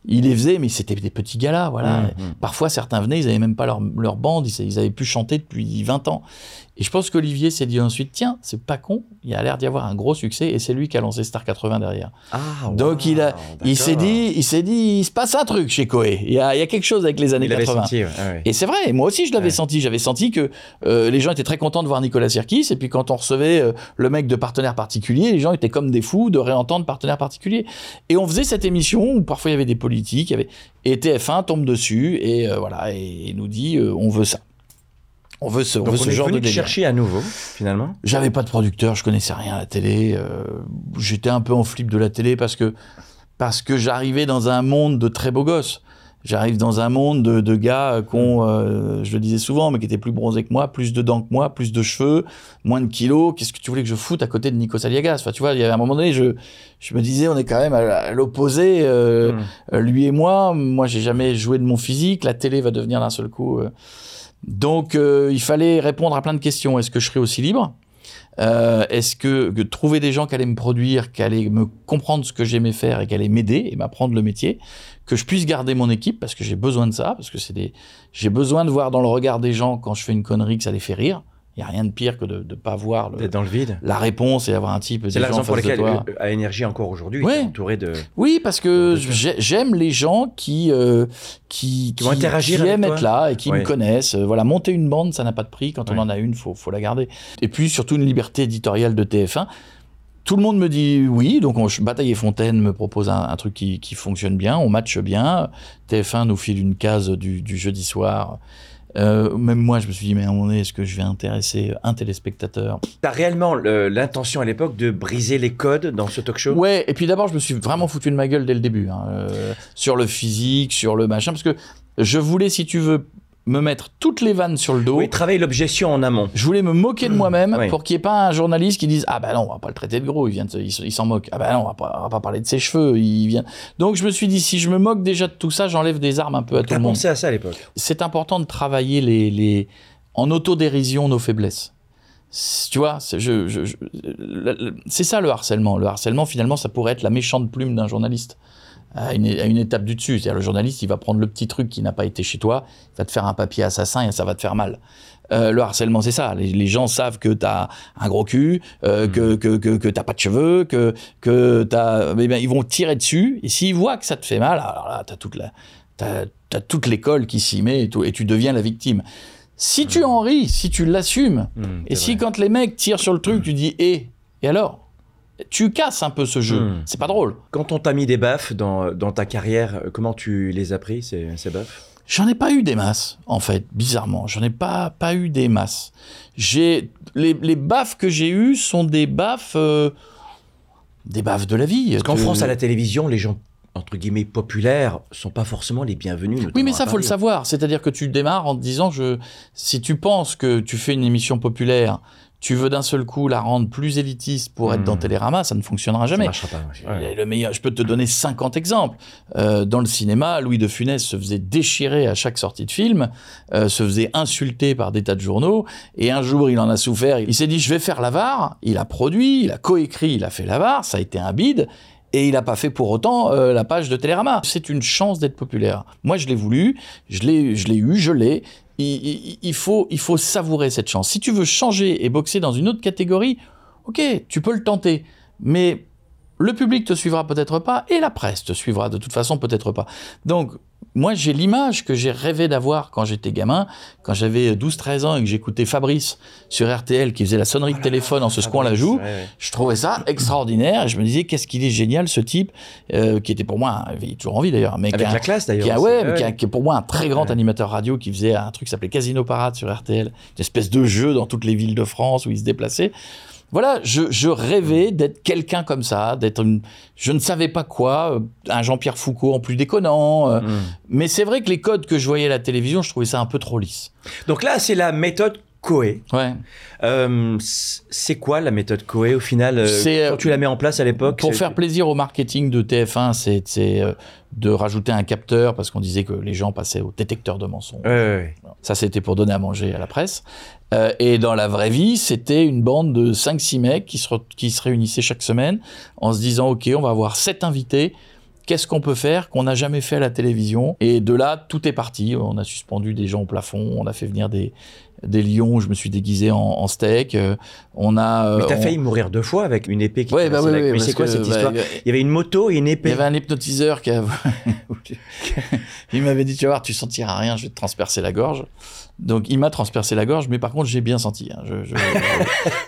Speaker 1: Il les faisait, mais c'était des petits galas, voilà.
Speaker 2: Mmh, mmh.
Speaker 1: Parfois, certains venaient, ils n'avaient même pas leur, leur bande, ils, ils avaient pu chanter depuis 20 ans. Et je pense qu'Olivier s'est dit ensuite, tiens, c'est pas con, il a l'air d'y avoir un gros succès, et c'est lui qui a lancé Star 80 derrière.
Speaker 2: Ah,
Speaker 1: Donc
Speaker 2: wow,
Speaker 1: il, a, il s'est dit, il s'est dit, il se passe un truc chez Coé. Il y a, il y a quelque chose avec les années
Speaker 2: Il avait
Speaker 1: 80.
Speaker 2: senti, ouais, ouais.
Speaker 1: Et c'est vrai, moi aussi je l'avais
Speaker 2: Ouais.
Speaker 1: senti. J'avais senti que euh, les gens étaient très contents de voir Nicolas Sirkis. Et puis quand on recevait euh, le mec de partenaire particulier, les gens étaient comme des fous de réentendre partenaire particulier. Et on faisait cette émission où parfois il y avait des politiques. Il y avait... Et TF1 tombe dessus et euh, voilà et, nous dit euh, on veut ça. On veut ce, on
Speaker 2: Donc
Speaker 1: veut
Speaker 2: on
Speaker 1: ce
Speaker 2: est
Speaker 1: genre
Speaker 2: venu
Speaker 1: de délire.
Speaker 2: chercher à nouveau, finalement?
Speaker 1: J'avais pas de producteur, je connaissais rien à la télé. euh, J'étais un peu en flip de la télé parce que, parce que j'arrivais dans un monde de très beaux gosses. J'arrive dans un monde de, de gars qui ont, euh, je le disais souvent, mais qui étaient plus bronzés que moi, plus de dents que moi, plus de cheveux, moins de kilos. Qu'est-ce que tu voulais que je foute à côté de Nico Saliagas Enfin, tu vois, il y avait un moment donné, je, je me disais, on est quand même à, à l'opposé, euh,
Speaker 2: Mm.
Speaker 1: euh, lui et moi. Moi, j'ai jamais joué de mon physique. La télé va devenir d'un seul coup. euh. Donc, il fallait répondre à plein de questions. Est-ce que je serais aussi libre? Euh, Est-ce que, que trouver des gens qui allaient me produire, qui allaient me comprendre ce que j'aimais faire et qui allaient m'aider et m'apprendre le métier, que je puisse garder mon équipe parce que j'ai besoin de ça, parce que c'est des, j'ai besoin de voir dans le regard des gens quand je fais une connerie que ça les fait rire. Il y a rien de pire que de ne pas voir le-
Speaker 2: dans le vide.
Speaker 1: la réponse et avoir un type.
Speaker 2: C'est la raison pour laquelle euh, à Énergie encore aujourd'hui,
Speaker 1: Ouais.
Speaker 2: entouré de.
Speaker 1: Oui, parce que j'aime les gens qui, euh, qui,
Speaker 2: Qui vont interagir
Speaker 1: qui
Speaker 2: avec
Speaker 1: aiment
Speaker 2: toi.
Speaker 1: être là et qui
Speaker 2: Ouais.
Speaker 1: me connaissent. Euh, Voilà, monter une bande, ça n'a pas de prix. Quand on en a une, faut, faut la garder. Et puis surtout une liberté éditoriale de TF1. Tout le monde me dit oui, donc on, Bataille et Fontaine me propose un, un truc qui, qui fonctionne bien, on matche bien. TF1 nous file une case du, du jeudi soir. Euh, même moi, je me suis dit, mais à un moment donné, est-ce que je vais intéresser un téléspectateur?
Speaker 2: T'as réellement le- l'intention à l'époque de briser les codes dans ce talk show?
Speaker 1: Ouais, et puis d'abord, je me suis vraiment foutu de ma gueule dès le début, hein, euh, sur le physique, sur le machin, parce que je voulais, si tu veux, me mettre toutes les vannes sur le dos.
Speaker 2: Oui, travailler l'objection en amont.
Speaker 1: Je voulais me moquer de moi-même
Speaker 2: Oui.
Speaker 1: pour qu'il n'y ait pas un journaliste qui dise Ah ben non, on va pas le traiter de gros, il vient de il s'en moque. Ah ben non, on va pas, on va pas parler de ses cheveux, il vient. Donc je me suis dit Si je me moque déjà de tout ça, j'enlève des armes un peu à tout le monde.
Speaker 2: pensé à ça à l'époque
Speaker 1: C'est important de travailler les, les... en autodérision nos faiblesses. C'est- Tu vois, c'est je- je- je- le- le- c'est ça le harcèlement. Le harcèlement, finalement, ça pourrait être la méchante plume d'un journaliste à une, à une étape du dessus. C'est-à-dire le journaliste, il va prendre le petit truc qui n'a pas été chez toi, il va te faire un papier assassin et ça va te faire mal. Euh, le harcèlement, c'est ça. Les, les gens savent que tu as un gros cul, euh, que, que, que, que t'as pas de cheveux, que, que t'as... Eh bien, ils vont tirer dessus. Et s'ils voient que ça te fait mal, alors là, tu as toute la... T'as, t'as toute l'école qui s'y met et, tout, et tu deviens la victime. Si tu en ris, si tu l'assumes,
Speaker 2: Hmm,
Speaker 1: et si
Speaker 2: vrai.
Speaker 1: quand les mecs tirent sur le truc, tu dis et et alors? Tu casses un peu ce jeu.
Speaker 2: Hmm.
Speaker 1: C'est pas drôle.
Speaker 2: Quand on t'a mis des baffes dans, dans ta carrière, euh, comment tu les as pris, ces, ces baffes?
Speaker 1: J'en ai pas eu des masses, en fait, bizarrement. J'en ai pas, pas eu des masses. J'ai les, les baffes que j'ai eues sont des baffes, euh, des baffes de la vie.
Speaker 2: Parce qu'en
Speaker 1: Que-
Speaker 2: France, à la télévision, les gens, entre guillemets, populaires, sont pas forcément les bienvenus.
Speaker 1: Oui, mais ça, faut le savoir. C'est-à-dire que tu démarres en te disant, je, si tu penses que tu fais une émission populaire, tu veux d'un seul coup la rendre plus élitiste pour être
Speaker 2: Hmm.
Speaker 1: dans Télérama, ça ne fonctionnera
Speaker 2: Ça
Speaker 1: jamais.
Speaker 2: marchera pas. ouais.
Speaker 1: Et Le meilleur, je peux te donner 50 exemples. Euh, dans le cinéma, Louis de Funès se faisait déchirer à chaque sortie de film, euh, se faisait insulter par des tas de journaux, et un jour, il en a souffert. Il s'est dit, je vais faire l'avare. Il a produit, il a coécrit, il a fait l'avare, ça a été un bide. Et il n'a pas fait pour autant euh, la page de Télérama. C'est une chance d'être populaire. Moi, je l'ai voulu, je l'ai, je l'ai eu, je l'ai. Il, faut savourer cette chance. Si tu veux changer et boxer dans une autre catégorie, ok, tu peux le tenter. Mais le public te suivra peut-être pas et la presse te suivra de toute façon peut-être pas. Donc, moi, j'ai l'image que j'ai rêvé d'avoir quand j'étais gamin, quand j'avais 12-13 ans et que j'écoutais Fabrice sur RTL qui faisait la sonnerie de téléphone en se secouant la joue. Je trouvais ça extraordinaire et je me disais qu'est-ce qu'il est génial ce type euh, qui était pour moi, il est toujours en vie d'ailleurs, mais
Speaker 2: Avec la classe
Speaker 1: qui a,
Speaker 2: d'ailleurs.
Speaker 1: ouais,
Speaker 2: c'est-
Speaker 1: mais qui, a- qui est pour moi un très grand
Speaker 2: Ouais.
Speaker 1: animateur radio qui faisait un truc qui s'appelait Casino Parade sur RTL, une espèce de jeu dans toutes les villes de France où il se déplaçait. Voilà, je, je rêvais d'être quelqu'un comme ça, d'être une, je ne savais pas quoi, euh, un Jean-Pierre Foucault en plus déconnant. euh,
Speaker 2: Mm.
Speaker 1: Mais c'est vrai que les codes que je voyais à la télévision, je trouvais ça un peu trop lisse.
Speaker 2: Donc là, c'est la méthode Coé.
Speaker 1: Ouais.
Speaker 2: Euh, c'est quoi la méthode Coé au final euh,
Speaker 1: C'est,
Speaker 2: Quand tu la mets en place à l'époque
Speaker 1: Pour faire plaisir au marketing de TF1, c'est c'est, euh, de rajouter un capteur parce qu'on disait que les gens passaient au détecteur de mensonges.
Speaker 2: Ouais, ouais.
Speaker 1: Ça, c'était pour donner à manger à la presse. Euh, et dans la vraie vie, c'était une bande de 5-6 mecs qui se, qui se réunissaient chaque semaine en se disant Ok, on va avoir 7 invités. Qu'est-ce qu'on peut faire qu'on n'a jamais fait à la télévision? Et de là, tout est parti. On a suspendu des gens au plafond, on a fait venir des, des lions, je me suis déguisé en, en steak. euh, On a.
Speaker 2: Mais t'as
Speaker 1: on-
Speaker 2: failli mourir deux fois avec une épée qui
Speaker 1: Ouais, bah oui,
Speaker 2: la-
Speaker 1: oui,
Speaker 2: Mais c'est quoi
Speaker 1: que,
Speaker 2: cette
Speaker 1: bah,
Speaker 2: histoire? Il y avait une moto et une
Speaker 1: Il y
Speaker 2: épée.
Speaker 1: avait un hypnotiseur qui a... il m'avait dit, tu vas voir, tu sentiras rien, je vais te transpercer la gorge. Donc il m'a transpercé la gorge, mais par contre j'ai bien senti. hein. Je, je,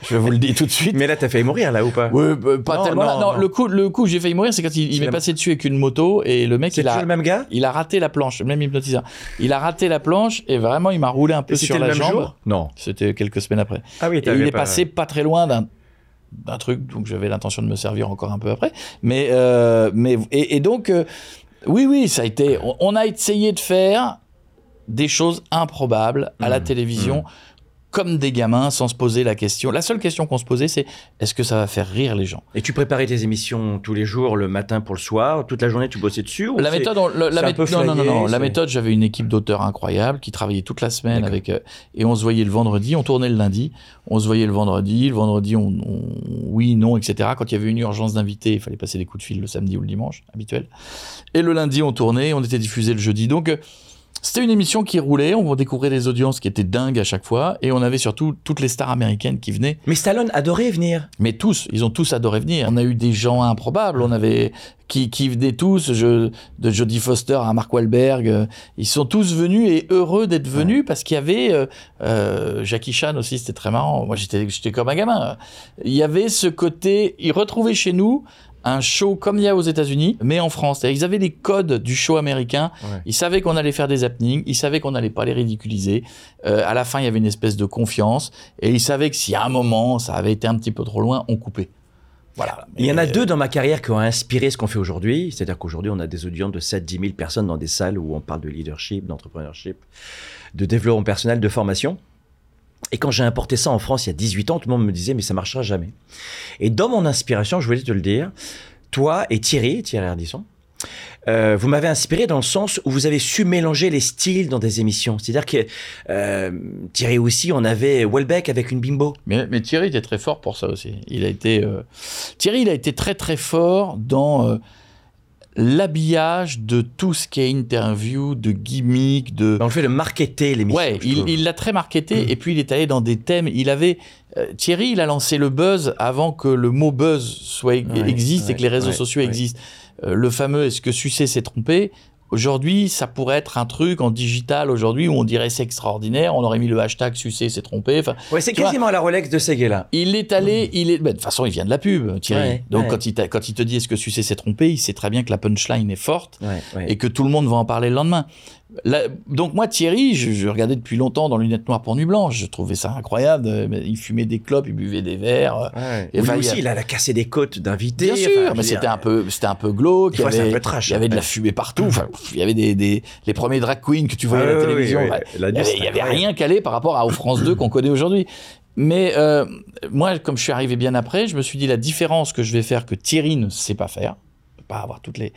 Speaker 1: je vous le dis tout de suite.
Speaker 2: Mais là, t'as failli mourir là ou pas?
Speaker 1: Ouais, bah, pas
Speaker 2: Non,
Speaker 1: tellement.
Speaker 2: non,
Speaker 1: là. Non,
Speaker 2: non.
Speaker 1: Le coup, le coup où j'ai failli mourir, c'est quand il, m'est passé dessus avec une moto et le mec,
Speaker 2: C'est
Speaker 1: il a,
Speaker 2: le même gars?
Speaker 1: il a raté la planche, le même hypnotiseur. Il a raté la planche et vraiment il m'a roulé un peu
Speaker 2: Et
Speaker 1: sur
Speaker 2: le
Speaker 1: la
Speaker 2: même
Speaker 1: jambe.
Speaker 2: jour? Non.
Speaker 1: C'était quelques semaines après.
Speaker 2: Ah oui,
Speaker 1: Et il est
Speaker 2: pas-
Speaker 1: passé pas très loin d'un d'un truc, donc j'avais l'intention de me servir encore un peu après. Mais, euh, mais et, et donc, euh, oui, oui, ça a été. On, on a essayé de faire des choses improbables à la
Speaker 2: Mmh,
Speaker 1: télévision. Comme des gamins, sans se poser la question. La seule question qu'on se posait, c'est est-ce que ça va faire rire les gens?
Speaker 2: Et tu préparais tes émissions tous les jours, le matin pour le soir, toute la journée tu bossais dessus ou
Speaker 1: La méthode, on- la mé- non, non, non. La méthode, j'avais une équipe d'auteurs incroyable qui travaillait toute la semaine avec, euh, et on se voyait le vendredi, on tournait le lundi, on se voyait le vendredi, le vendredi, on, on- oui, non, etc. Quand il y avait une urgence d'invité, il fallait passer des coups de fil le samedi ou le dimanche, habituel. Et le lundi, on tournait, on était diffusé le jeudi. Donc, euh, c'était une émission qui roulait, on découvrait des audiences qui étaient dingues à chaque fois, et on avait surtout toutes les stars américaines qui venaient.
Speaker 2: Mais Stallone adorait venir.
Speaker 1: Mais tous, ils ont tous adoré venir. On a eu des gens improbables. On avait qui, qui venaient tous, je- de Jodie Foster à Mark Wahlberg. euh, Ils sont tous venus et heureux d'être venus parce qu'il y avait euh, euh, Jackie Chan aussi. C'était très marrant. Moi, j'étais j'étais comme un gamin. Il y avait ce côté. Ils retrouvaient chez nous un show comme il y a aux États-Unis, mais en France. Ils avaient les codes du show américain.
Speaker 2: Ouais.
Speaker 1: Ils savaient qu'on allait faire des happenings. Ils savaient qu'on n'allait pas les ridiculiser. Euh, à la fin, il y avait une espèce de confiance. Et ils savaient que si à un moment, ça avait été un petit peu trop loin, on coupait. Voilà.
Speaker 2: Il y en a
Speaker 1: Mais,
Speaker 2: deux dans ma carrière qui ont inspiré ce qu'on fait aujourd'hui. C'est-à-dire qu'aujourd'hui, on a des audiences de 7-10 000 personnes dans des salles où on parle de leadership, d'entrepreneurship, de développement personnel, de formation. Et quand j'ai importé ça en France il y a 18 ans, tout le monde me disait, mais ça marchera jamais. Et dans mon inspiration, je voulais te le dire, toi et Thierry, Thierry Ardisson, euh, vous m'avez inspiré dans le sens où vous avez su mélanger les styles dans des émissions. C'est-à-dire que euh, Thierry aussi, on avait Welbeck avec une bimbo.
Speaker 1: mais, mais Thierry était très fort pour ça aussi. Il a été euh, Thierry, il a été très très fort dans l'habillage de tout ce qui est interview, de gimmick, de
Speaker 2: On le fait de marketer l'émission.
Speaker 1: Ouais, il l'a très marketé et puis il est allé dans des thèmes. Il avait euh, Thierry, il a lancé le buzz avant que le mot buzz soit
Speaker 2: Ouais,
Speaker 1: existe et que les réseaux
Speaker 2: ouais,
Speaker 1: sociaux existent. Euh, le fameux est-ce que sucer s'est trompé? Aujourd'hui, ça pourrait être un truc en digital aujourd'hui où on dirait c'est extraordinaire. On aurait mis le hashtag sucer s'est trompé. Enfin,
Speaker 2: Ouais, c'est
Speaker 1: vois-
Speaker 2: quasiment la Rolex de Seguela.
Speaker 1: il est allé, il est. bah, de toute façon, il vient de la pub, Thierry.
Speaker 2: Ouais,
Speaker 1: Donc
Speaker 2: ouais.
Speaker 1: quand il quand il te dit est-ce que sucer s'est trompé, il sait très bien que la punchline est forte et que tout le monde va en parler le lendemain. Donc moi, Thierry, je, je regardais depuis longtemps dans Lunettes Noires pour Nuit Blanche. Je trouvais ça incroyable. Il fumait des clopes, il buvait des verres.
Speaker 2: Ouais.
Speaker 1: Et enfin,
Speaker 2: aussi, il a, il a cassé des côtes d'invités.
Speaker 1: Bien
Speaker 2: enfin,
Speaker 1: sûr, mais c'était un peu, c'était un peu glauque. Il y avait,
Speaker 2: un peu trash,
Speaker 1: il y avait de la fumée partout. Enfin, il y avait des, des- les premiers drag queens que tu voyais à la télévision.
Speaker 2: La
Speaker 1: Il y avait,
Speaker 2: c'était
Speaker 1: il y avait rien calé par rapport à aux France 2 qu'on connaît aujourd'hui. Mais euh, moi, comme je suis arrivé bien après, je me suis dit la différence que je vais faire que Thierry ne sait pas faire, pas avoir toutes les,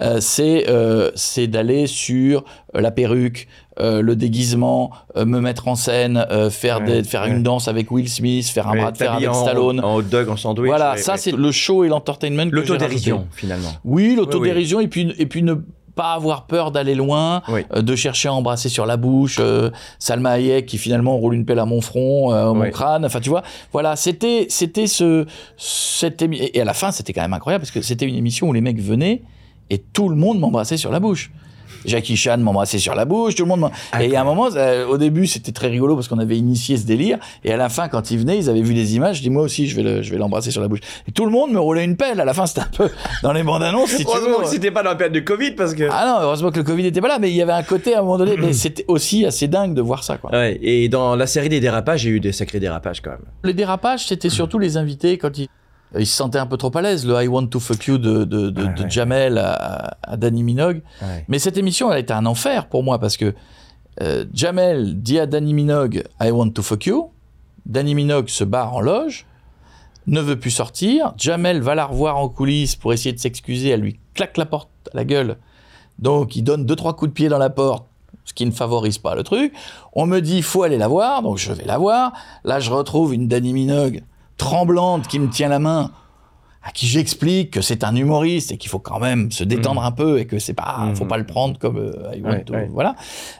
Speaker 1: euh, c'est euh, c'est d'aller sur euh, la perruque, euh, le déguisement, me mettre en scène, faire
Speaker 2: Ouais,
Speaker 1: des, faire
Speaker 2: ouais.
Speaker 1: une danse avec Will Smith, faire un
Speaker 2: Ouais,
Speaker 1: bras de fer avec
Speaker 2: en-
Speaker 1: Stallone.
Speaker 2: En hot dog, en sandwich.
Speaker 1: voilà, ça c'est le show et l'entertainment.
Speaker 2: L'autodérision, finalement.
Speaker 1: Oui, l'autodérision et puis et puis ne pas avoir peur d'aller loin,
Speaker 2: Oui.
Speaker 1: euh, de chercher à embrasser sur la bouche, euh, Salma Hayek qui finalement roule une pelle à mon front, euh, à mon
Speaker 2: Oui.
Speaker 1: crâne. Enfin, tu vois, voilà, c'était c'était ce cette et à la fin c'était quand même incroyable parce que c'était une émission où les mecs venaient et tout le monde m'embrassait sur la bouche. Jackie Chan m'embrassait sur la bouche, tout le monde. et a un moment, euh, au début, c'était très rigolo parce qu'on avait initié ce délire. Et à la fin, quand il venait, ils avaient vu les images. Je dis moi aussi, je vais le- je vais l'embrasser sur la bouche. Et tout le monde me roulait une pelle. À la fin, c'était un peu dans les bandes annonces, si.
Speaker 2: Heureusement que c'était pas dans la période de Covid parce que.
Speaker 1: Ah non, heureusement que le Covid n'était pas là, mais il y avait un côté à un moment donné, mais c'était aussi assez dingue de voir ça, quoi.
Speaker 2: Ouais, et dans la série des dérapages, j'ai eu des sacrés dérapages quand même.
Speaker 1: Les dérapages, c'était surtout les invités quand ils, ils se sentaient un peu trop à l'aise. Le I Want to Fuck You de, de, de,
Speaker 2: Ouais,
Speaker 1: de
Speaker 2: ouais.
Speaker 1: Jamel à, à Danny Minogue. Mais cette émission, elle a été un enfer pour moi parce que euh, Jamel dit à Danny Minogue I want to fuck you. Danny Minogue se barre en loge, ne veut plus sortir. Jamel va la revoir en coulisses pour essayer de s'excuser. Elle lui claque la porte à la gueule. Donc il donne deux trois coups de pied dans la porte, ce qui ne favorise pas le truc. On me dit faut aller la voir, donc je vais la voir. Là je retrouve une Danny Minogue tremblante qui me tient la main à qui j'explique que c'est un humoriste et qu'il faut quand même se détendre un peu et que c'est pas, faut pas le prendre comme euh, I want
Speaker 2: Ouais,
Speaker 1: to-
Speaker 2: ouais.
Speaker 1: voilà.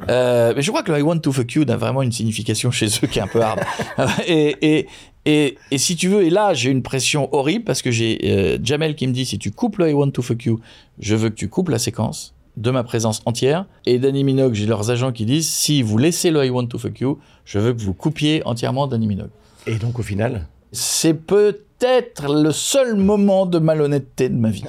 Speaker 1: Euh, mais je crois que le I want to fuck you a vraiment une signification chez eux qui est un peu hard. et, et, et, et si tu veux, et là j'ai une pression horrible parce que j'ai euh, Jamel qui me dit si tu coupes le I want to fuck you, je veux que tu coupes la séquence de ma présence entière. Et Danny Minogue, j'ai leurs agents qui disent si vous laissez le I want to fuck you, je veux que vous coupiez entièrement Danny Minogue.
Speaker 2: Et donc au final,
Speaker 1: C'est peut-être le seul moment de malhonnêteté de ma vie.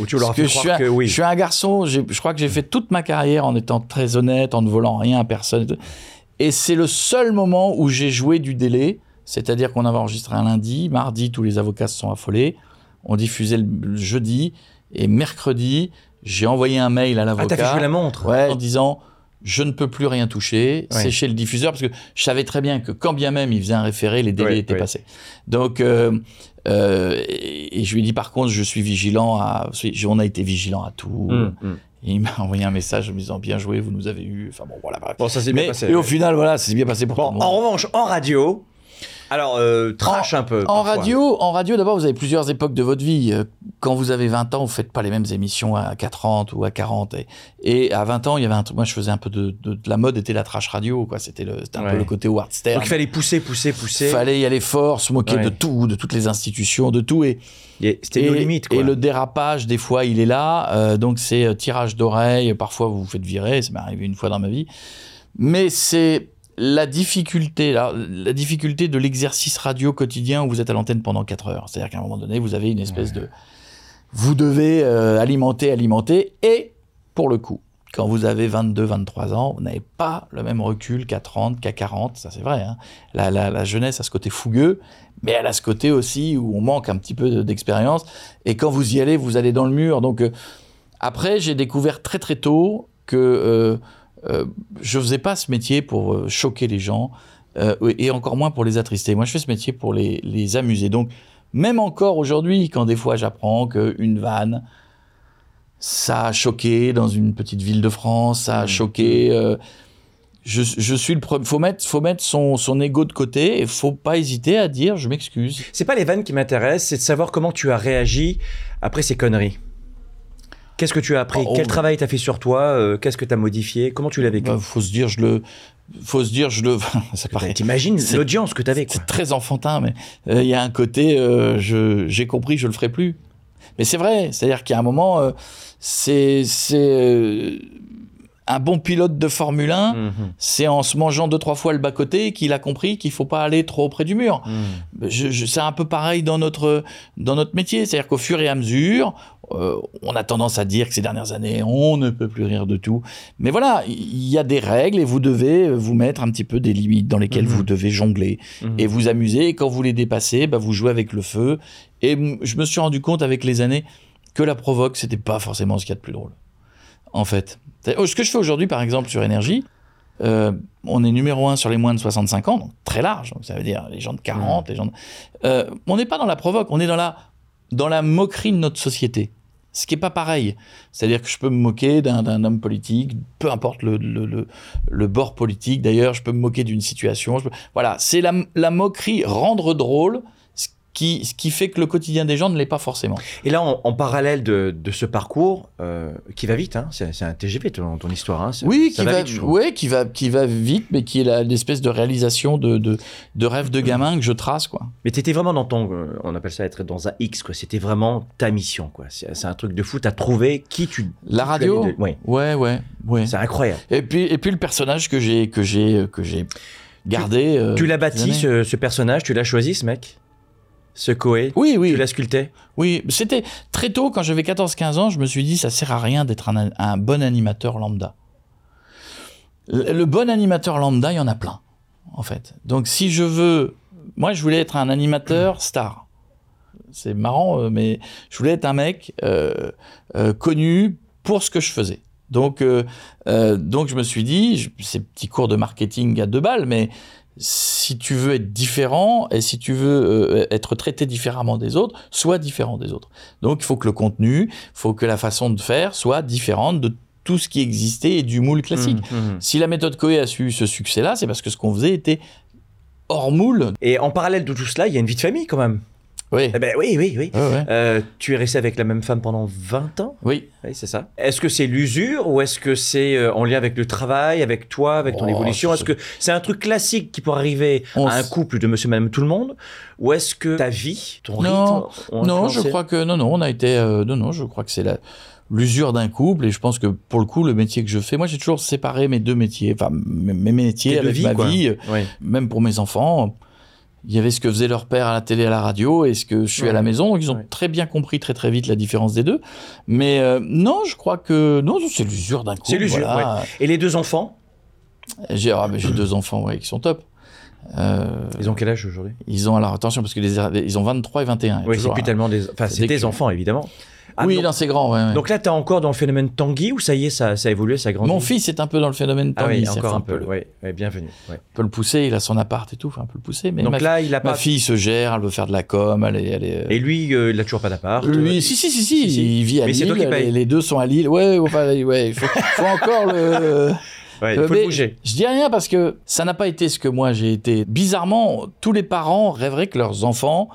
Speaker 2: où tu leur
Speaker 1: que je suis, un,
Speaker 2: que oui.
Speaker 1: je suis un garçon, je crois que j'ai fait toute ma carrière en étant très honnête, en ne volant rien à personne. et c'est le seul moment où j'ai joué du délai, c'est-à-dire qu'on avait enregistré un lundi, mardi, tous les avocats se sont affolés, on diffusait le jeudi, et mercredi, j'ai envoyé un mail à
Speaker 2: Ah,
Speaker 1: l'avocat.
Speaker 2: t'as fait jouer la montre.
Speaker 1: Ouais, en disant je ne peux plus rien toucher,
Speaker 2: Ouais.
Speaker 1: c'est chez le diffuseur parce que je savais très bien que quand bien même il faisait un référé, les délais étaient passés. Donc euh, euh, et, et je lui ai dit par contre je suis vigilant à, on a été vigilant à tout.
Speaker 2: Hum, hum.
Speaker 1: Et il m'a envoyé un message en me disant bien joué, vous nous avez eu. Enfin bon voilà. bref.
Speaker 2: Bon, ça s'est bien passé.
Speaker 1: et au final voilà, c'est bien passé pour
Speaker 2: Bon, en revanche, en radio, alors euh, trash un peu.
Speaker 1: En
Speaker 2: parfois.
Speaker 1: radio, en radio d'abord, vous avez plusieurs époques de votre vie. Euh, Quand vous avez 20 ans, vous faites pas les mêmes émissions à 40 ou à 40. Et, et à 20 ans, il y avait un. Moi, je faisais un peu de, de, de la mode, était la trash radio. quoi. C'était un
Speaker 2: Ouais.
Speaker 1: peu le côté Howard Stern.
Speaker 2: Donc il fallait pousser, pousser, pousser.
Speaker 1: Il fallait y aller fort, se moquer
Speaker 2: Ouais.
Speaker 1: de tout, de toutes les institutions, de tout. Et,
Speaker 2: C'était nos limites, quoi.
Speaker 1: et le dérapage, des fois, il est là. Euh, donc, c'est euh, tirage d'oreille. Parfois, vous vous faites virer. Ça m'est arrivé une fois dans ma vie. Mais c'est la difficulté, la, la difficulté de l'exercice radio quotidien où vous êtes à l'antenne pendant 4 heures. C'est-à-dire qu'à un moment donné, vous avez une espèce de... Vous devez euh, alimenter, alimenter. Et, pour le coup, quand vous avez 22, 23 ans, vous n'avez pas le même recul qu'à 30, qu'à 40. Ça, c'est vrai. hein. La, la, la jeunesse a ce côté fougueux, mais elle a ce côté aussi où on manque un petit peu de- d'expérience. Et quand vous y allez, vous allez dans le mur. Donc, euh, après, j'ai découvert très très tôt que euh, euh, je faisais pas ce métier pour euh, choquer les gens euh, et encore moins pour les attrister. Moi, je fais ce métier pour les, les amuser. Donc, même encore aujourd'hui, quand des fois j'apprends qu'une vanne, ça a choqué dans une petite ville de France, ça a choqué. euh, je, je suis le premier. Faut mettre, faut mettre son, son ego de côté et faut pas hésiter à dire je m'excuse.
Speaker 2: C'est pas les vannes qui m'intéressent, c'est de savoir comment tu as réagi après ces conneries. Qu'est-ce que tu as appris
Speaker 1: Oh,
Speaker 2: Quel
Speaker 1: bah.
Speaker 2: travail t'as fait sur toi Euh, Qu'est-ce que t'as modifié Comment tu l'as vécu
Speaker 1: Bah, faut se dire je le, faut se dire je le. ça paraît.
Speaker 2: T'imagines
Speaker 1: c'est-
Speaker 2: l'audience que t'avais.
Speaker 1: C'est très enfantin, mais euh, il y a un côté, euh, je- j'ai compris, je le ferai plus. Mais c'est vrai, c'est-à-dire qu'il y a un moment, c'est c'est, un bon pilote de Formule 1,
Speaker 2: Mhm.
Speaker 1: c'est en se mangeant deux trois fois le bas côté qu'il a compris qu'il faut pas aller trop près du mur.
Speaker 2: Mhm.
Speaker 1: Je- je- c'est un peu pareil dans notre dans notre métier, c'est-à-dire qu'au fur et à mesure, euh, on a tendance à dire que ces dernières années, on ne peut plus rire de tout. Mais voilà, il y a des règles et vous devez vous mettre un petit peu des limites dans lesquelles
Speaker 2: Mhm.
Speaker 1: vous devez jongler et vous amuser. Et quand vous les dépassez, bah, vous jouez avec le feu. Et je me suis rendu compte avec les années que la provoque, c'était pas forcément ce qu'il y a de plus drôle. En fait. Oh, Ce que je fais aujourd'hui, par exemple, sur Énergie, euh, on est numéro un sur les moins de 65 ans, donc très large. Donc ça veut dire les gens de 40, les gens de... Euh, on n'est pas dans la provoque, on est dans la, dans la moquerie de notre société. Ce qui est pas pareil. C'est-à-dire que je peux me moquer d'un homme politique, peu importe le, le, le, le bord politique d'ailleurs, je peux me moquer d'une situation. je peux- Voilà, c'est la, la moquerie, rendre drôle, qui, ce qui fait que le quotidien des gens ne l'est pas forcément.
Speaker 2: Et là, en, en parallèle de, de ce parcours, euh, qui va vite, hein, c'est un TGV ton, ton histoire. Hein,
Speaker 1: Oui, qui va,
Speaker 2: vite,
Speaker 1: ouais, qui va, qui va vite, mais qui est l'espèce de réalisation de, de, de rêve de gamin que je trace, quoi.
Speaker 2: Mais t'étais vraiment dans ton, euh, on appelle ça être dans un X, quoi. C'était vraiment ta mission, quoi. C'est un truc de fou. T'as trouvé qui tu.
Speaker 1: La
Speaker 2: qui tu
Speaker 1: radio.
Speaker 2: de- Oui,
Speaker 1: Ouais, ouais, ouais.
Speaker 2: c'est incroyable.
Speaker 1: Et puis, et puis le personnage que j'ai, que j'ai, que j'ai gardé. euh,
Speaker 2: tu l'as
Speaker 1: des
Speaker 2: bâti, ce personnage, tu l'as choisi, ce mec? Ce Koé
Speaker 1: Oui, oui.
Speaker 2: Tu l'as sculpté?
Speaker 1: Oui, c'était très tôt, quand j'avais 14-15 ans, je me suis dit, ça sert à rien d'être un, un bon animateur lambda. Le, le bon animateur lambda, il y en a plein, en fait. Donc si je veux... Moi, je voulais être un animateur star. C'est marrant, euh, mais je voulais être un mec euh, euh, connu pour ce que je faisais. Donc, euh, donc je me suis dit, je- ces petits cours de marketing à deux balles, mais si tu veux être différent et si tu veux euh, être traité différemment des autres, sois différent des autres. Donc il faut que le contenu, il faut que la façon de faire soit différente de tout ce qui existait et du moule classique.
Speaker 2: Mhm, mhm.
Speaker 1: Si la méthode Coé a su ce succès-là, c'est parce que ce qu'on faisait était hors moule.
Speaker 2: Et en parallèle de tout cela, il y a une vie de famille quand même.
Speaker 1: Oui,
Speaker 2: Eh ben oui, oui, oui.
Speaker 1: ouais.
Speaker 2: Euh, tu es resté avec la même femme pendant 20 ans?
Speaker 1: Oui.
Speaker 2: Oui, c'est ça. Est-ce que c'est l'usure ou est-ce que c'est euh, en lien avec le travail, avec toi, avec ton
Speaker 1: Oh,
Speaker 2: évolution? Est-ce que c'est un truc classique qui pourrait arriver
Speaker 1: On
Speaker 2: à un couple de monsieur, madame, tout le monde? Ou est-ce que ta vie, ton
Speaker 1: Non,
Speaker 2: rythme
Speaker 1: Non, je crois que non, non, on a été, euh, non, non, je crois que c'est la l'usure d'un couple et je pense que pour le coup, le métier que je fais, moi j'ai toujours séparé mes deux métiers, enfin mes, mes métiers avec
Speaker 2: vies,
Speaker 1: ma
Speaker 2: quoi.
Speaker 1: vie,
Speaker 2: Oui.
Speaker 1: même pour mes enfants. Il y avait ce que faisait leur père à la télé, à la radio, et ce que je suis
Speaker 2: Ouais.
Speaker 1: à la maison. Donc ils ont
Speaker 2: Ouais.
Speaker 1: très bien compris très très vite la différence des deux. Mais euh, non, je crois que non, c'est l'usure d'un couple.
Speaker 2: C'est l'usure,
Speaker 1: voilà.
Speaker 2: Et les deux enfants?
Speaker 1: J'ai ah, deux enfants ouais, qui sont top. Euh,
Speaker 2: Ils ont quel âge aujourd'hui?
Speaker 1: ils ont alors attention parce que les, ils ont 23 et 21.
Speaker 2: Oui, c'est plus tellement des. Enfin,
Speaker 1: c'est des
Speaker 2: enfants, évidemment. Ah,
Speaker 1: oui,
Speaker 2: donc,
Speaker 1: non, c'est grand. ouais, ouais.
Speaker 2: donc là, tu es encore dans le phénomène Tanguy ou ça y est, ça, ça a évolué, ça a grandi
Speaker 1: Mon fils est un peu dans le phénomène
Speaker 2: Ah
Speaker 1: Tanguy,
Speaker 2: oui,
Speaker 1: c'est-à-dire
Speaker 2: encore
Speaker 1: faut
Speaker 2: un peu. Ouais, ouais, bienvenue.
Speaker 1: on peut le pousser, il a son appart et tout, enfin, on peut le pousser. Mais
Speaker 2: Donc
Speaker 1: ma,
Speaker 2: là, il a
Speaker 1: ma
Speaker 2: pas.
Speaker 1: fille se gère, elle veut faire de la com, elle est. Elle est
Speaker 2: Et lui, euh, il a toujours pas d'appart.
Speaker 1: lui,
Speaker 2: Euh,
Speaker 1: si, si, si, si,
Speaker 2: si,
Speaker 1: il vit à
Speaker 2: Mais
Speaker 1: Lille, les, les deux sont à Lille. Ouais, enfin, ouais, il faut, faut encore le.
Speaker 2: Ouais, il faut
Speaker 1: Mais
Speaker 2: le bouger.
Speaker 1: Je dis rien parce que ça n'a pas été ce que moi j'ai été. Bizarrement, tous les parents rêveraient que leurs enfants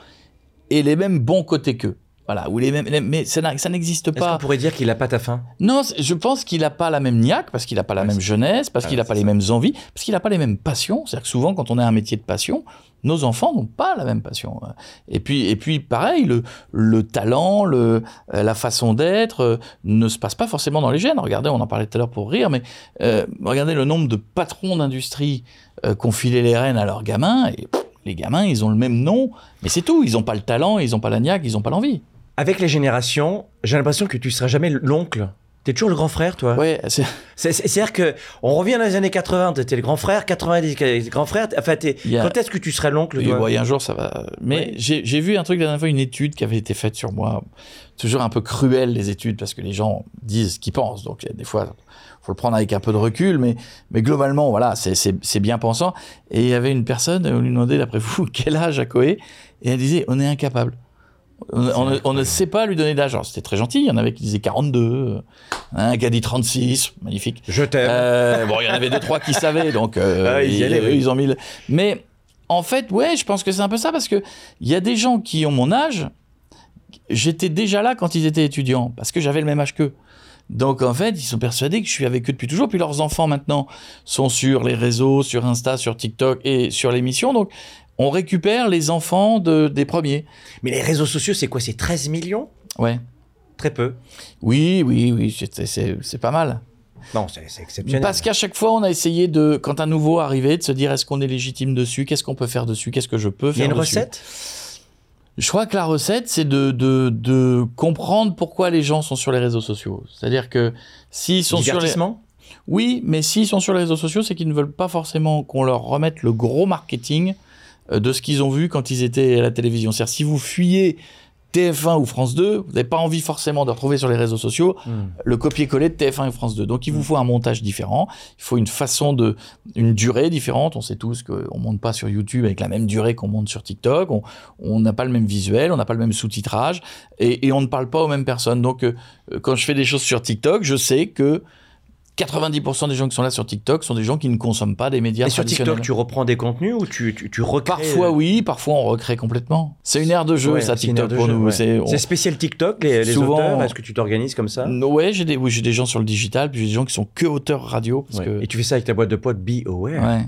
Speaker 1: aient les mêmes bons côtés qu'eux. Voilà, ou les mêmes, les- mais ça, n'a- n'existe
Speaker 2: Est-ce qu'on
Speaker 1: pas.
Speaker 2: pourrait dire qu'il a pas ta faim?
Speaker 1: Non, je pense qu'il n'a pas la même niaque, parce qu'il n'a pas la
Speaker 2: Ouais,
Speaker 1: même jeunesse, parce
Speaker 2: Ah,
Speaker 1: qu'il n'a
Speaker 2: c'est
Speaker 1: pas les mêmes envies, parce qu'il n'a pas les mêmes passions. C'est-à-dire que souvent, quand on a un métier de passion, nos enfants n'ont pas la même passion. Et puis, et puis pareil, le, le talent, le, euh, la façon d'être euh, ne se passe pas forcément dans les gènes. Regardez, on en parlait tout à l'heure pour rire, mais euh, regardez le nombre de patrons d'industrie euh, qui ont filé les rênes à leurs gamins. Et pff, les gamins, ils ont le même nom, mais c'est tout. Ils n'ont pas le talent, ils n'ont pas la niaque, ils n'ont pas l'envie.
Speaker 2: Avec les générations, j'ai l'impression que tu seras jamais l'oncle. T'es toujours le grand frère, toi.
Speaker 1: Ouais, c'est-
Speaker 2: C'est- c'est- C'est-à-dire que on revient dans les années 80, t'étais le grand frère, 90, le grand frère? Enfin,
Speaker 1: y a-
Speaker 2: quand est-ce que tu seras l'oncle,
Speaker 1: Oui,
Speaker 2: toi?
Speaker 1: bon, il y a un jour, ça va. Mais
Speaker 2: Oui.
Speaker 1: j'ai vu un truc la dernière fois, une étude qui avait été faite sur moi. Toujours un peu cruel, les études, parce que les gens disent ce qu'ils pensent. Donc, des fois, faut le prendre avec un peu de recul. Mais, mais globalement, voilà, c'est- bien pensant. Et il y avait une personne, on lui demandait, d'après vous, quel âge a Koé? Et elle disait, on est incapable. On, on ne- on ne sait pas lui donner d'âge. Alors, c'était très gentil. Il y en avait qui disaient 42, un qui a dit 36, magnifique.
Speaker 2: Je t'aime.
Speaker 1: Euh, bon, il y en avait deux, trois qui savaient, donc euh,
Speaker 2: Ah, ils y
Speaker 1: ils,
Speaker 2: allaient, oui.
Speaker 1: ils ont mis. le- Mais en fait, ouais, je pense que c'est un peu ça parce que il y a des gens qui ont mon âge. J'étais déjà là quand ils étaient étudiants parce que j'avais le même âge qu'eux. Donc en fait, ils sont persuadés que je suis avec eux depuis toujours. Puis leurs enfants maintenant sont sur les réseaux, sur Insta, sur TikTok et sur l'émission. Donc on récupère les enfants de, des premiers.
Speaker 2: Mais les réseaux sociaux, c'est quoi? C'est 13 millions?
Speaker 1: Ouais.
Speaker 2: Très peu.
Speaker 1: Oui, oui, oui, c'est- pas mal.
Speaker 2: Non, c'est exceptionnel.
Speaker 1: Parce qu'à chaque fois, on a essayé de, quand un nouveau arrivait, de se dire est-ce qu'on est légitime dessus, qu'est-ce qu'on peut faire dessus, qu'est-ce que je peux
Speaker 2: Il y a
Speaker 1: faire
Speaker 2: une
Speaker 1: dessus?
Speaker 2: recette?
Speaker 1: Je crois que la recette, c'est de, de, de comprendre pourquoi les gens sont sur les réseaux sociaux. C'est-à-dire que s'ils sont sur les... Oui, mais s'ils sont sur les réseaux sociaux, c'est qu'ils ne veulent pas forcément qu'on leur remette le gros marketing de ce qu'ils ont vu quand ils étaient à la télévision. C'est-à-dire si vous fuyez TF1 ou France 2, vous n'avez pas envie forcément de retrouver sur les réseaux sociaux
Speaker 2: Hmm.
Speaker 1: le copier-coller de TF1 et France 2. Donc il vous faut un montage différent, il faut une façon de, une durée différente. On sait tous qu'on monte pas sur YouTube avec la même durée qu'on monte sur TikTok. On- On n'a pas le même visuel, on n'a pas le même sous-titrage et, et on ne parle pas aux mêmes personnes. Donc euh, quand je fais des choses sur TikTok, je sais que 90% des gens qui sont là sur TikTok sont des gens qui ne consomment pas des médias
Speaker 2: Et sur. TikTok, tu reprends des contenus ou tu, tu, tu recrées
Speaker 1: Parfois oui, parfois on recrée complètement. C'est une ère de jeu,
Speaker 2: Ouais,
Speaker 1: ça, TikTok pour
Speaker 2: jeu,
Speaker 1: nous.
Speaker 2: ouais.
Speaker 1: C'est- on-
Speaker 2: spécial TikTok, les, les
Speaker 1: Souvent-
Speaker 2: auteurs Est-ce que tu t'organises comme ça?
Speaker 1: Ouais, j'ai des, oui, j'ai des gens sur le digital, puis j'ai des gens qui sont que auteurs radio. Parce
Speaker 2: Ouais.
Speaker 1: que...
Speaker 2: Et tu fais ça avec ta boîte de potes Be Aware.
Speaker 1: Ouais.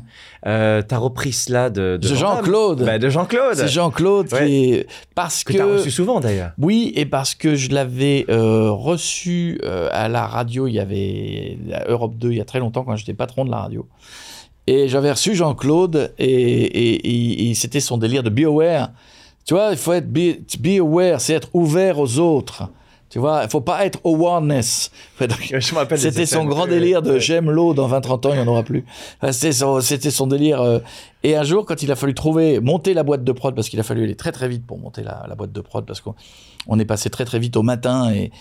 Speaker 2: Euh, T'as repris cela de,
Speaker 1: De. Jean-Claude.
Speaker 2: Bah, de Jean-Claude.
Speaker 1: C'est Jean-Claude qui. Parce
Speaker 2: que
Speaker 1: que.
Speaker 2: t'as reçu souvent d'ailleurs.
Speaker 1: Oui, et parce que je l'avais euh, reçu euh, à la radio, il y avait à Europe 2 il y a très longtemps quand j'étais patron de la radio. Et j'avais reçu Jean-Claude et, et- et- et c'était son délire de be aware. Tu vois, il faut être be, be aware, c'est être ouvert aux autres. Tu vois, il faut pas être awareness. C'était son grand délire de j'aime l'eau, dans 20-30 ans, il n'y en aura plus. C'était son, délire. euh. Et un jour, quand il a fallu trouver, monter la boîte de prod, parce qu'il a fallu aller très très vite pour monter la, la boîte de prod, parce qu'on on est passé très très vite au matin et,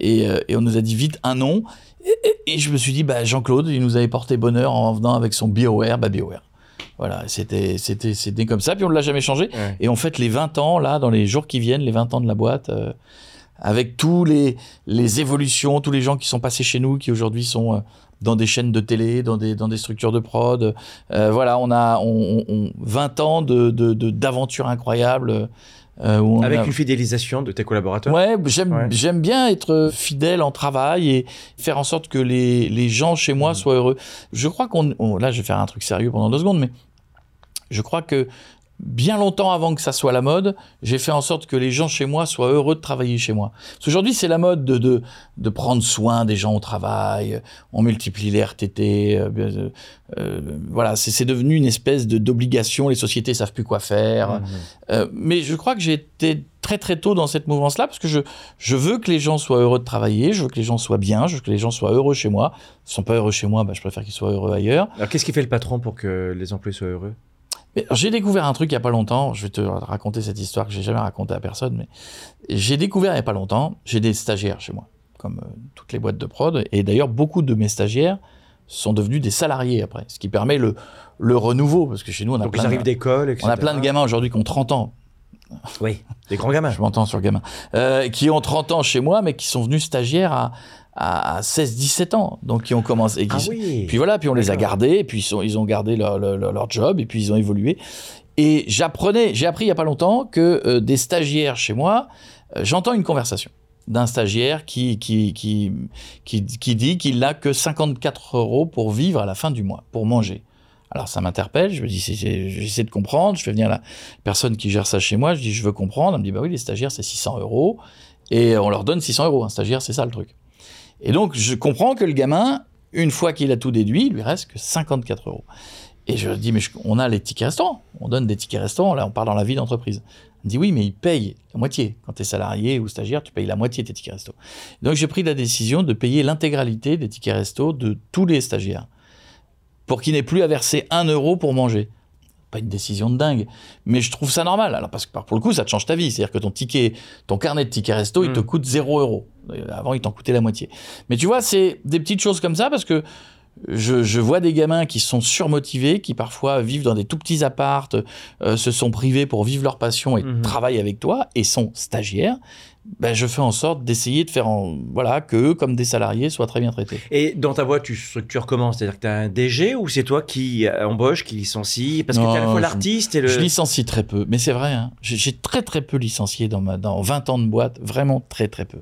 Speaker 1: et, euh, et on nous a dit vite un nom. Et, et- et je me suis dit, bah, Jean-Claude, il nous avait porté bonheur en venant avec son BioWare, bah BioWare. Voilà, c'était, c'était, c'était comme ça, puis on ne l'a jamais changé.
Speaker 2: Ouais.
Speaker 1: Et on fête les 20 ans, là, dans les jours qui viennent, les 20 ans de la boîte, euh, avec tous les, les évolutions, tous les gens qui sont passés chez nous, qui aujourd'hui sont euh, dans des chaînes de télé, dans des, dans des structures de prod. Euh, voilà, on a on, on- on- 20 ans de, de, de- d'aventures incroyables. Euh,
Speaker 2: Avec
Speaker 1: a-
Speaker 2: une fidélisation de tes collaborateurs.
Speaker 1: Ouais, j'aime,
Speaker 2: Ouais.
Speaker 1: j'aime bien être fidèle en travail et faire en sorte que les, les gens chez moi soient heureux. Je crois qu'on. on- là, je vais faire un truc sérieux pendant deux secondes, mais je crois que bien longtemps avant que ça soit la mode, j'ai fait en sorte que les gens chez moi soient heureux de travailler chez moi. Parce qu'aujourd'hui, c'est la mode de, de, de prendre soin des gens au travail. On multiplie les RTT. euh, euh, euh, voilà, c'est, devenu une espèce de, d'obligation. Les sociétés savent plus quoi faire. Euh, mais je crois que j'ai été très très tôt dans cette mouvance-là parce que je, je veux que les gens soient heureux de travailler, je veux que les gens soient bien, je veux que les gens soient heureux chez moi. S'ils ne sont pas heureux chez moi, bah, je préfère qu'ils soient heureux ailleurs.
Speaker 2: Alors qu'est-ce qui fait le patron pour que les employés soient heureux?
Speaker 1: Mais j'ai découvert un truc il n'y a pas longtemps, je vais te raconter cette histoire que j'ai jamais racontée à personne, mais j'ai découvert il n'y a pas longtemps, j'ai des stagiaires chez moi, comme euh, toutes les boîtes de prod, et d'ailleurs beaucoup de mes stagiaires sont devenus des salariés après, ce qui permet le, le renouveau, parce que chez nous on a,
Speaker 2: Donc
Speaker 1: plein,
Speaker 2: ils
Speaker 1: de,
Speaker 2: d'école, etc.
Speaker 1: on a plein de gamins aujourd'hui qui ont 30 ans,
Speaker 2: Oui, des grands gamins.
Speaker 1: je m'entends sur gamin, euh, qui ont 30 ans chez moi, mais qui sont venus stagiaires à, à, 16-17 ans. Donc, qui ont commencé. Et qui,
Speaker 2: Ah oui.
Speaker 1: Puis voilà, puis on les a gardés, et puis ils, sont, ils ont gardé leur, leur, leur job, et puis ils ont évolué. Et j'apprenais, j'ai appris il y a pas longtemps que euh, des stagiaires chez moi, euh, j'entends une conversation d'un stagiaire qui, qui, qui, qui, qui dit qu'il n'a que 54 euros pour vivre à la fin du mois, pour manger. Alors ça m'interpelle, je me dis, j'essaie de comprendre, je fais venir la personne qui gère ça chez moi, je dis, je veux comprendre, elle me dit, bah oui, les stagiaires, c'est 600 euros, et on leur donne 600 euros, un stagiaire, c'est ça le truc. Et donc, je comprends que le gamin, une fois qu'il a tout déduit, il lui reste que 54 euros. Et je dis, mais on a les tickets restaurants, on donne des tickets restaurants, là, on part dans la vie d'entreprise. Me dit, oui, mais il paye la moitié. Quand tu es salarié ou stagiaire, tu payes la moitié de tes tickets resto. Donc, j'ai pris la décision de payer l'intégralité des tickets resto de tous les stagiaires pour qu'ils n'aient plus à verser un euro pour manger. Pas une décision de dingue, mais je trouve ça normal. Alors parce que pour le coup, ça te change ta vie. C'est-à-dire que ton ticket, ton carnet de tickets resto, il te
Speaker 2: Mm.
Speaker 1: coûte 0 euro. Euh, Avant, il t'en coûtait la moitié. Mais tu vois, c'est des petites choses comme ça parce que je, je vois des gamins qui sont surmotivés, qui parfois vivent dans des tout petits appartes, euh, se sont privés pour vivre leur passion et
Speaker 2: Mhm.
Speaker 1: travaillent avec toi et sont stagiaires. Ben, je fais en sorte d'essayer de faire en, voilà, que eux, comme des salariés, soient très bien traités.
Speaker 2: Et dans ta boîte, tu structures comment? C'est-à-dire que tu as un DG ou c'est toi qui euh, embauche, qui licencie? Parce que tu à la
Speaker 1: Non,
Speaker 2: fois l'artiste et le.
Speaker 1: Je licencie très peu, mais c'est vrai. hein. J'ai très très peu licencié dans, ma, dans 20 ans de boîte, vraiment très très peu.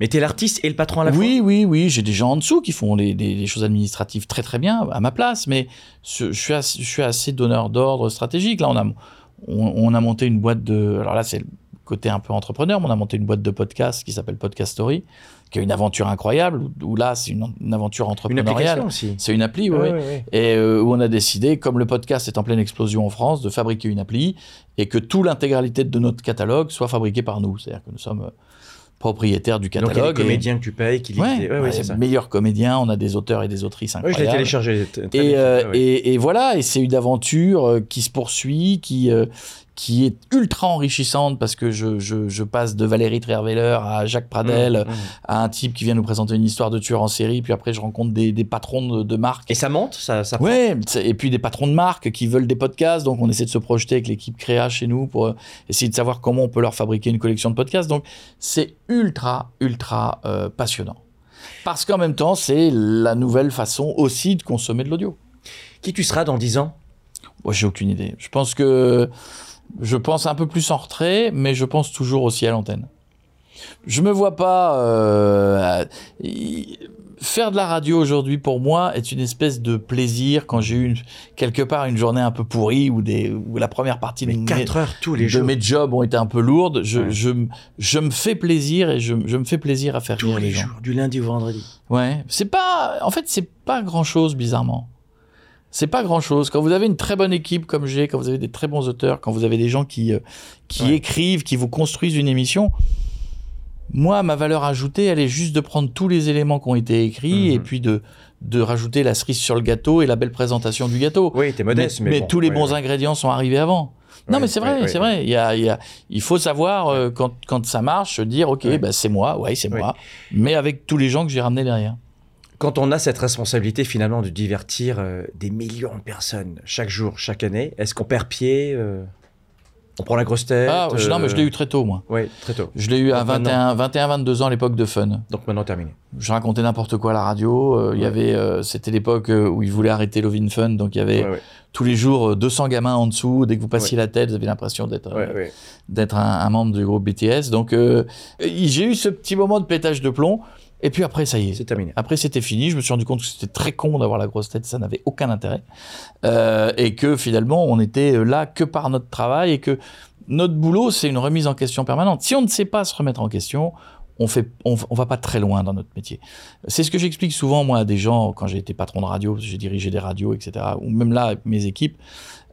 Speaker 2: Mais tu es l'artiste et le patron à la fois?
Speaker 1: Oui, oui, oui, j'ai des gens en dessous qui font les, des choses administratives très très bien à ma place, mais je suis assez, je suis assez donneur d'ordre stratégique. Là, on a, on, on a monté une boîte de. Alors là, c'est côté un peu entrepreneur, mais on a monté une boîte de podcast qui s'appelle Podcast Story, qui est une aventure incroyable, où, où là, c'est une, une aventure entrepreneuriale.
Speaker 2: aussi.
Speaker 1: C'est une appli, oui.
Speaker 2: Ouais.
Speaker 1: Et euh, où on a décidé, comme le podcast est en pleine explosion en France, de fabriquer une appli et que toute l'intégralité de notre catalogue soit fabriquée par nous. C'est-à-dire que nous sommes euh, propriétaires du
Speaker 2: Donc il y a
Speaker 1: catalogue.
Speaker 2: des
Speaker 1: et-
Speaker 2: comédiens que tu payes qui.
Speaker 1: Ouais,
Speaker 2: des- ouais, ouais, c'est ça.
Speaker 1: meilleurs comédiens, on a des auteurs et des autrices
Speaker 2: Ouais, je l'ai
Speaker 1: incroyables.
Speaker 2: téléchargé. t- très
Speaker 1: et,
Speaker 2: bien.
Speaker 1: euh,
Speaker 2: ouais.
Speaker 1: et, et voilà, et c'est une aventure qui se poursuit, qui, euh, qui est ultra enrichissante parce que je, je, je passe de Valérie Trierweiler à Jacques Pradel,
Speaker 2: Mmh, mmh.
Speaker 1: à un type qui vient nous présenter une histoire de tueur en série, puis après je rencontre des, des patrons de, de marques
Speaker 2: Et ça monte ça, ça
Speaker 1: Ouais, et puis des patrons de marques qui veulent des podcasts, donc on essaie de se projeter avec l'équipe créa chez nous pour euh, essayer de savoir comment on peut leur fabriquer une collection de podcasts. Donc c'est ultra, ultra euh, passionnant. Parce qu'en même temps, c'est la nouvelle façon aussi de consommer de l'audio.
Speaker 2: Qui tu seras dans 10 ans?
Speaker 1: Moi, j'ai aucune idée. Je pense que je pense un peu plus en retrait, mais je pense toujours aussi à l'antenne. Je me vois pas euh, faire de la radio aujourd'hui pour moi est une espèce de plaisir quand j'ai eu une- quelque part une journée un peu pourrie ou des la première partie de
Speaker 2: Mais
Speaker 1: mes-
Speaker 2: 4 heures tous les
Speaker 1: de
Speaker 2: jours.
Speaker 1: mes jobs ont été un peu lourdes. Je,
Speaker 2: Ouais.
Speaker 1: je, me fais plaisir et je, je me fais plaisir à faire
Speaker 2: Tous
Speaker 1: rire
Speaker 2: les
Speaker 1: les gens.
Speaker 2: jours, du lundi au vendredi.
Speaker 1: Ouais, c'est pas. En fait, c'est pas grand chose, bizarrement. C'est pas grand chose. Quand vous avez une très bonne équipe comme j'ai, quand vous avez des très bons auteurs, quand vous avez des gens qui, euh, qui
Speaker 2: Ouais.
Speaker 1: écrivent, qui vous construisent une émission, moi, ma valeur ajoutée, elle est juste de prendre tous les éléments qui ont été écrits
Speaker 2: Mhm.
Speaker 1: et puis de, de rajouter la cerise sur le gâteau et la belle présentation du gâteau.
Speaker 2: Oui, t'es modeste, mais, bon,
Speaker 1: tous les bons
Speaker 2: ouais.
Speaker 1: ingrédients sont arrivés avant. Non,
Speaker 2: Ouais,
Speaker 1: mais c'est vrai,
Speaker 2: ouais,
Speaker 1: c'est vrai. Il, y a, il, y a- il faut savoir, euh, quand, quand ça marche, dire, OK, bah, c'est moi, ouais, c'est moi, mais avec tous les gens que j'ai ramenés derrière.
Speaker 2: Quand on a cette responsabilité finalement de divertir euh, des millions de personnes chaque jour, chaque année, est-ce qu'on perd pied euh, On prend la grosse tête
Speaker 1: Ah, je- non, mais je l'ai eu très tôt, moi.
Speaker 2: Oui, très tôt.
Speaker 1: Je l'ai eu à
Speaker 2: Donc maintenant-
Speaker 1: 21, 21, 22 ans à l'époque de Fun.
Speaker 2: Donc maintenant terminé.
Speaker 1: Je racontais n'importe quoi à la radio. euh, Il y avait, c'était l'époque où ils voulaient arrêter Lovin Fun, donc il y avait
Speaker 2: Ouais, ouais,
Speaker 1: tous les jours euh, 200 gamins en dessous. Dès que vous passiez la tête, vous avez l'impression d'être d'être un, un membre du groupe BTS. Donc j'ai eu ce petit moment de pétage de plomb. Et puis après, ça y est.
Speaker 2: C'est terminé.
Speaker 1: Après, c'était fini. Je me suis rendu compte que c'était très con d'avoir la grosse tête. Ça n'avait aucun intérêt. Euh, et que finalement, on était là que par notre travail et que notre boulot, c'est une remise en question permanente. Si on ne sait pas se remettre en question, on fait, on, on va pas très loin dans notre métier. C'est ce que j'explique souvent, moi, à des gens, quand j'ai été patron de radio, j'ai dirigé des radios, etc., ou même là, avec mes équipes,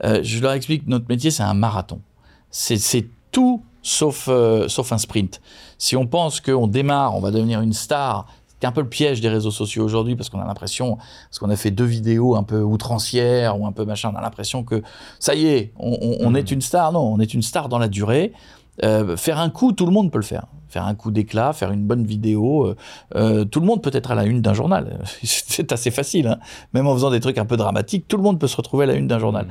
Speaker 1: euh, je leur explique que notre métier, c'est un marathon. C'est tout sauf, euh, sauf un sprint. Si on pense qu'on démarre, on va devenir une star, c'est un peu le piège des réseaux sociaux aujourd'hui parce qu'on a l'impression, parce qu'on a fait deux vidéos un peu outrancières ou un peu machin, on a l'impression que ça y est, on, on- on
Speaker 2: Mhm.
Speaker 1: est une star. Non, on est une star dans la durée. Euh, faire un coup, tout le monde peut le faire. Faire un coup d'éclat, faire une bonne vidéo, euh, euh, tout le monde peut être à la une d'un journal. C'est assez facile, hein. même en faisant des trucs un peu dramatiques, tout le monde peut se retrouver à la une d'un journal.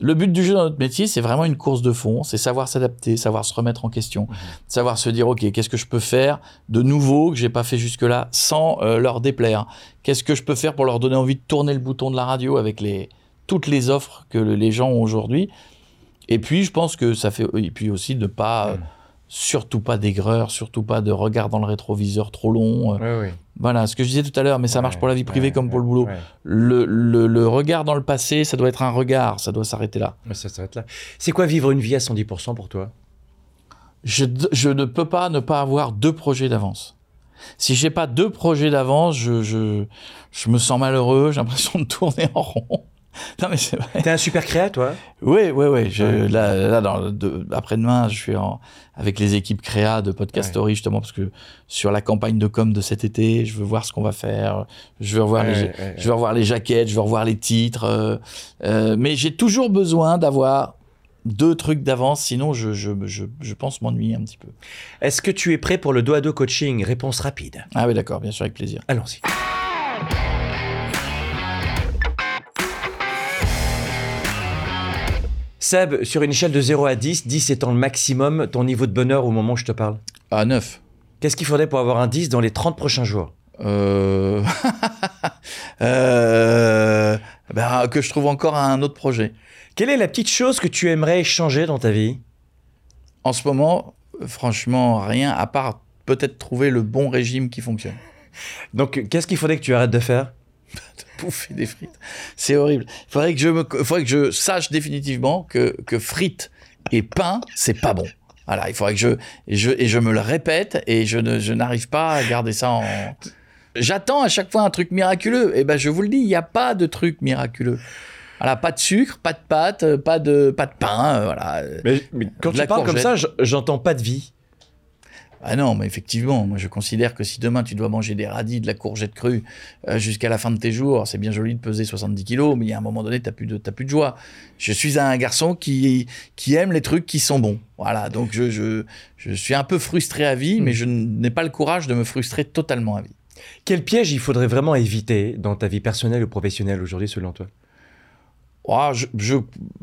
Speaker 1: Le but du jeu dans notre métier, c'est vraiment une course de fond, c'est savoir s'adapter, savoir se remettre en question, savoir se dire, ok, qu'est-ce que je peux faire de nouveau que j'ai pas fait jusque-là sans euh, leur déplaire? Qu'est-ce que je peux faire pour leur donner envie de tourner le bouton de la radio avec les, toutes les offres que le- les gens ont aujourd'hui? Et puis, je pense que ça fait, et puis aussi de pas, euh, surtout pas d'aigreur, surtout pas de regard dans le rétroviseur trop long. euh, voilà, ce que je disais tout à l'heure, mais ça marche pour la vie privée
Speaker 2: ouais,
Speaker 1: comme pour le boulot.
Speaker 2: ouais.
Speaker 1: Le, le- le regard dans le passé, ça doit être un regard, ça doit s'arrêter là.
Speaker 2: Ça s'arrête là. C'est quoi vivre une vie à 110% pour toi?
Speaker 1: Je, je ne peux pas ne pas avoir deux projets d'avance. Si j'ai pas deux projets d'avance, je, je, je me sens malheureux, j'ai l'impression de tourner en rond. Non mais c'est vrai.
Speaker 2: T'es un super créa, toi
Speaker 1: Oui, oui, oui. Je,
Speaker 2: Ouais.
Speaker 1: Là, là dans, de- après-demain, je suis en, avec les équipes créa de Podcast
Speaker 2: Ouais.
Speaker 1: Story justement parce que sur la campagne de com de cet été, je veux voir ce qu'on va faire. Je veux revoir les,
Speaker 2: Ouais,
Speaker 1: je veux revoir les jaquettes, je veux revoir les titres. euh, euh, mais j'ai toujours besoin d'avoir deux trucs d'avance, sinon je, je, je, je pense m'ennuyer un petit peu.
Speaker 2: Est-ce que tu es prêt pour le dos à dos coaching? Réponse rapide.
Speaker 1: Ah oui, d'accord, bien sûr, avec plaisir.
Speaker 2: Allons-y. Seb, sur une échelle de 0 à 10, 10 étant le maximum, ton niveau de bonheur au moment où je te parle,
Speaker 1: Ah, neuf.
Speaker 2: qu'est-ce qu'il faudrait pour avoir un 10 dans les 30 prochains jours?
Speaker 1: Euh... euh, ben, que je trouve encore un autre projet.
Speaker 2: Quelle est la petite chose que tu aimerais changer dans ta vie?
Speaker 1: En ce moment, franchement, rien à part peut-être trouver le bon régime qui fonctionne.
Speaker 2: Donc, qu'est-ce qu'il faudrait que tu arrêtes de faire?
Speaker 1: Bouffer des frites, c'est horrible. Il faudrait que je me, faudrait que je sache définitivement que, que frites et pain, c'est pas bon. Voilà, il faudrait que je et, je et je me le répète et je ne je n'arrive pas à garder ça en. J'attends à chaque fois un truc miraculeux. Et ben je vous le dis, il n'y a pas de truc miraculeux. Voilà, pas de sucre, pas de pâte, pas de pas de pain, euh, voilà.
Speaker 2: mais, mais quand
Speaker 1: De
Speaker 2: tu parles comme ça, je- j'entends pas de vie.
Speaker 1: Ah non, mais effectivement, moi je considère que si demain tu dois manger des radis, de la courgette crue euh, jusqu'à la fin de tes jours, c'est bien joli de peser 70 kilos, mais il y a un moment donné, t'as plus de t'as plus de joie. Je suis un garçon qui qui aime les trucs qui sont bons. Voilà, donc je je, je suis un peu frustré à vie, mais je n'ai pas le courage de me frustrer totalement à vie.
Speaker 2: Quel piège il faudrait vraiment éviter dans ta vie personnelle ou professionnelle aujourd'hui, selon toi?
Speaker 1: Ah, je, je-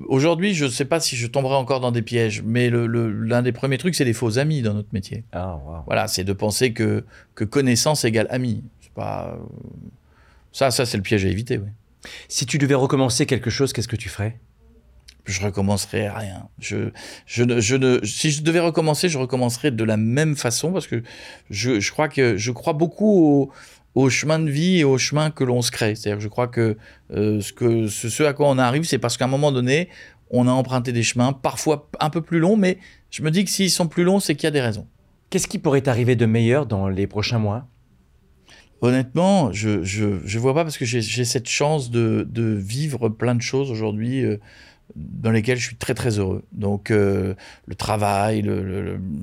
Speaker 1: aujourd'hui, je ne sais pas si je tomberai encore dans des pièges, mais le- le- l'un des premiers trucs, c'est les faux amis dans notre métier.
Speaker 2: Ah, waouh.
Speaker 1: Voilà, c'est de penser que, que connaissance égale ami. C'est pas ça, ça c'est le piège à éviter. Oui.
Speaker 2: Si tu devais recommencer quelque chose, qu'est-ce que tu ferais?
Speaker 1: Je recommencerais rien. Je, je, ne- je ne, si je devais recommencer, je recommencerais de la même façon parce que je, je crois que je crois beaucoup au, au chemin de vie et au chemin que l'on se crée. C'est-à-dire que je crois que, euh, ce que ce, ce à quoi on arrive, c'est parce qu'à un moment donné, on a emprunté des chemins, parfois un peu plus longs, mais je me dis que s'ils sont plus longs, c'est qu'il y a des raisons.
Speaker 2: Qu'est-ce qui pourrait t'arriver de meilleur dans les prochains mois?
Speaker 1: Honnêtement, je je, je vois pas parce que j'ai j'ai cette chance de, de vivre plein de choses aujourd'hui euh, dans lesquelles je suis très très heureux. Donc euh, le travail,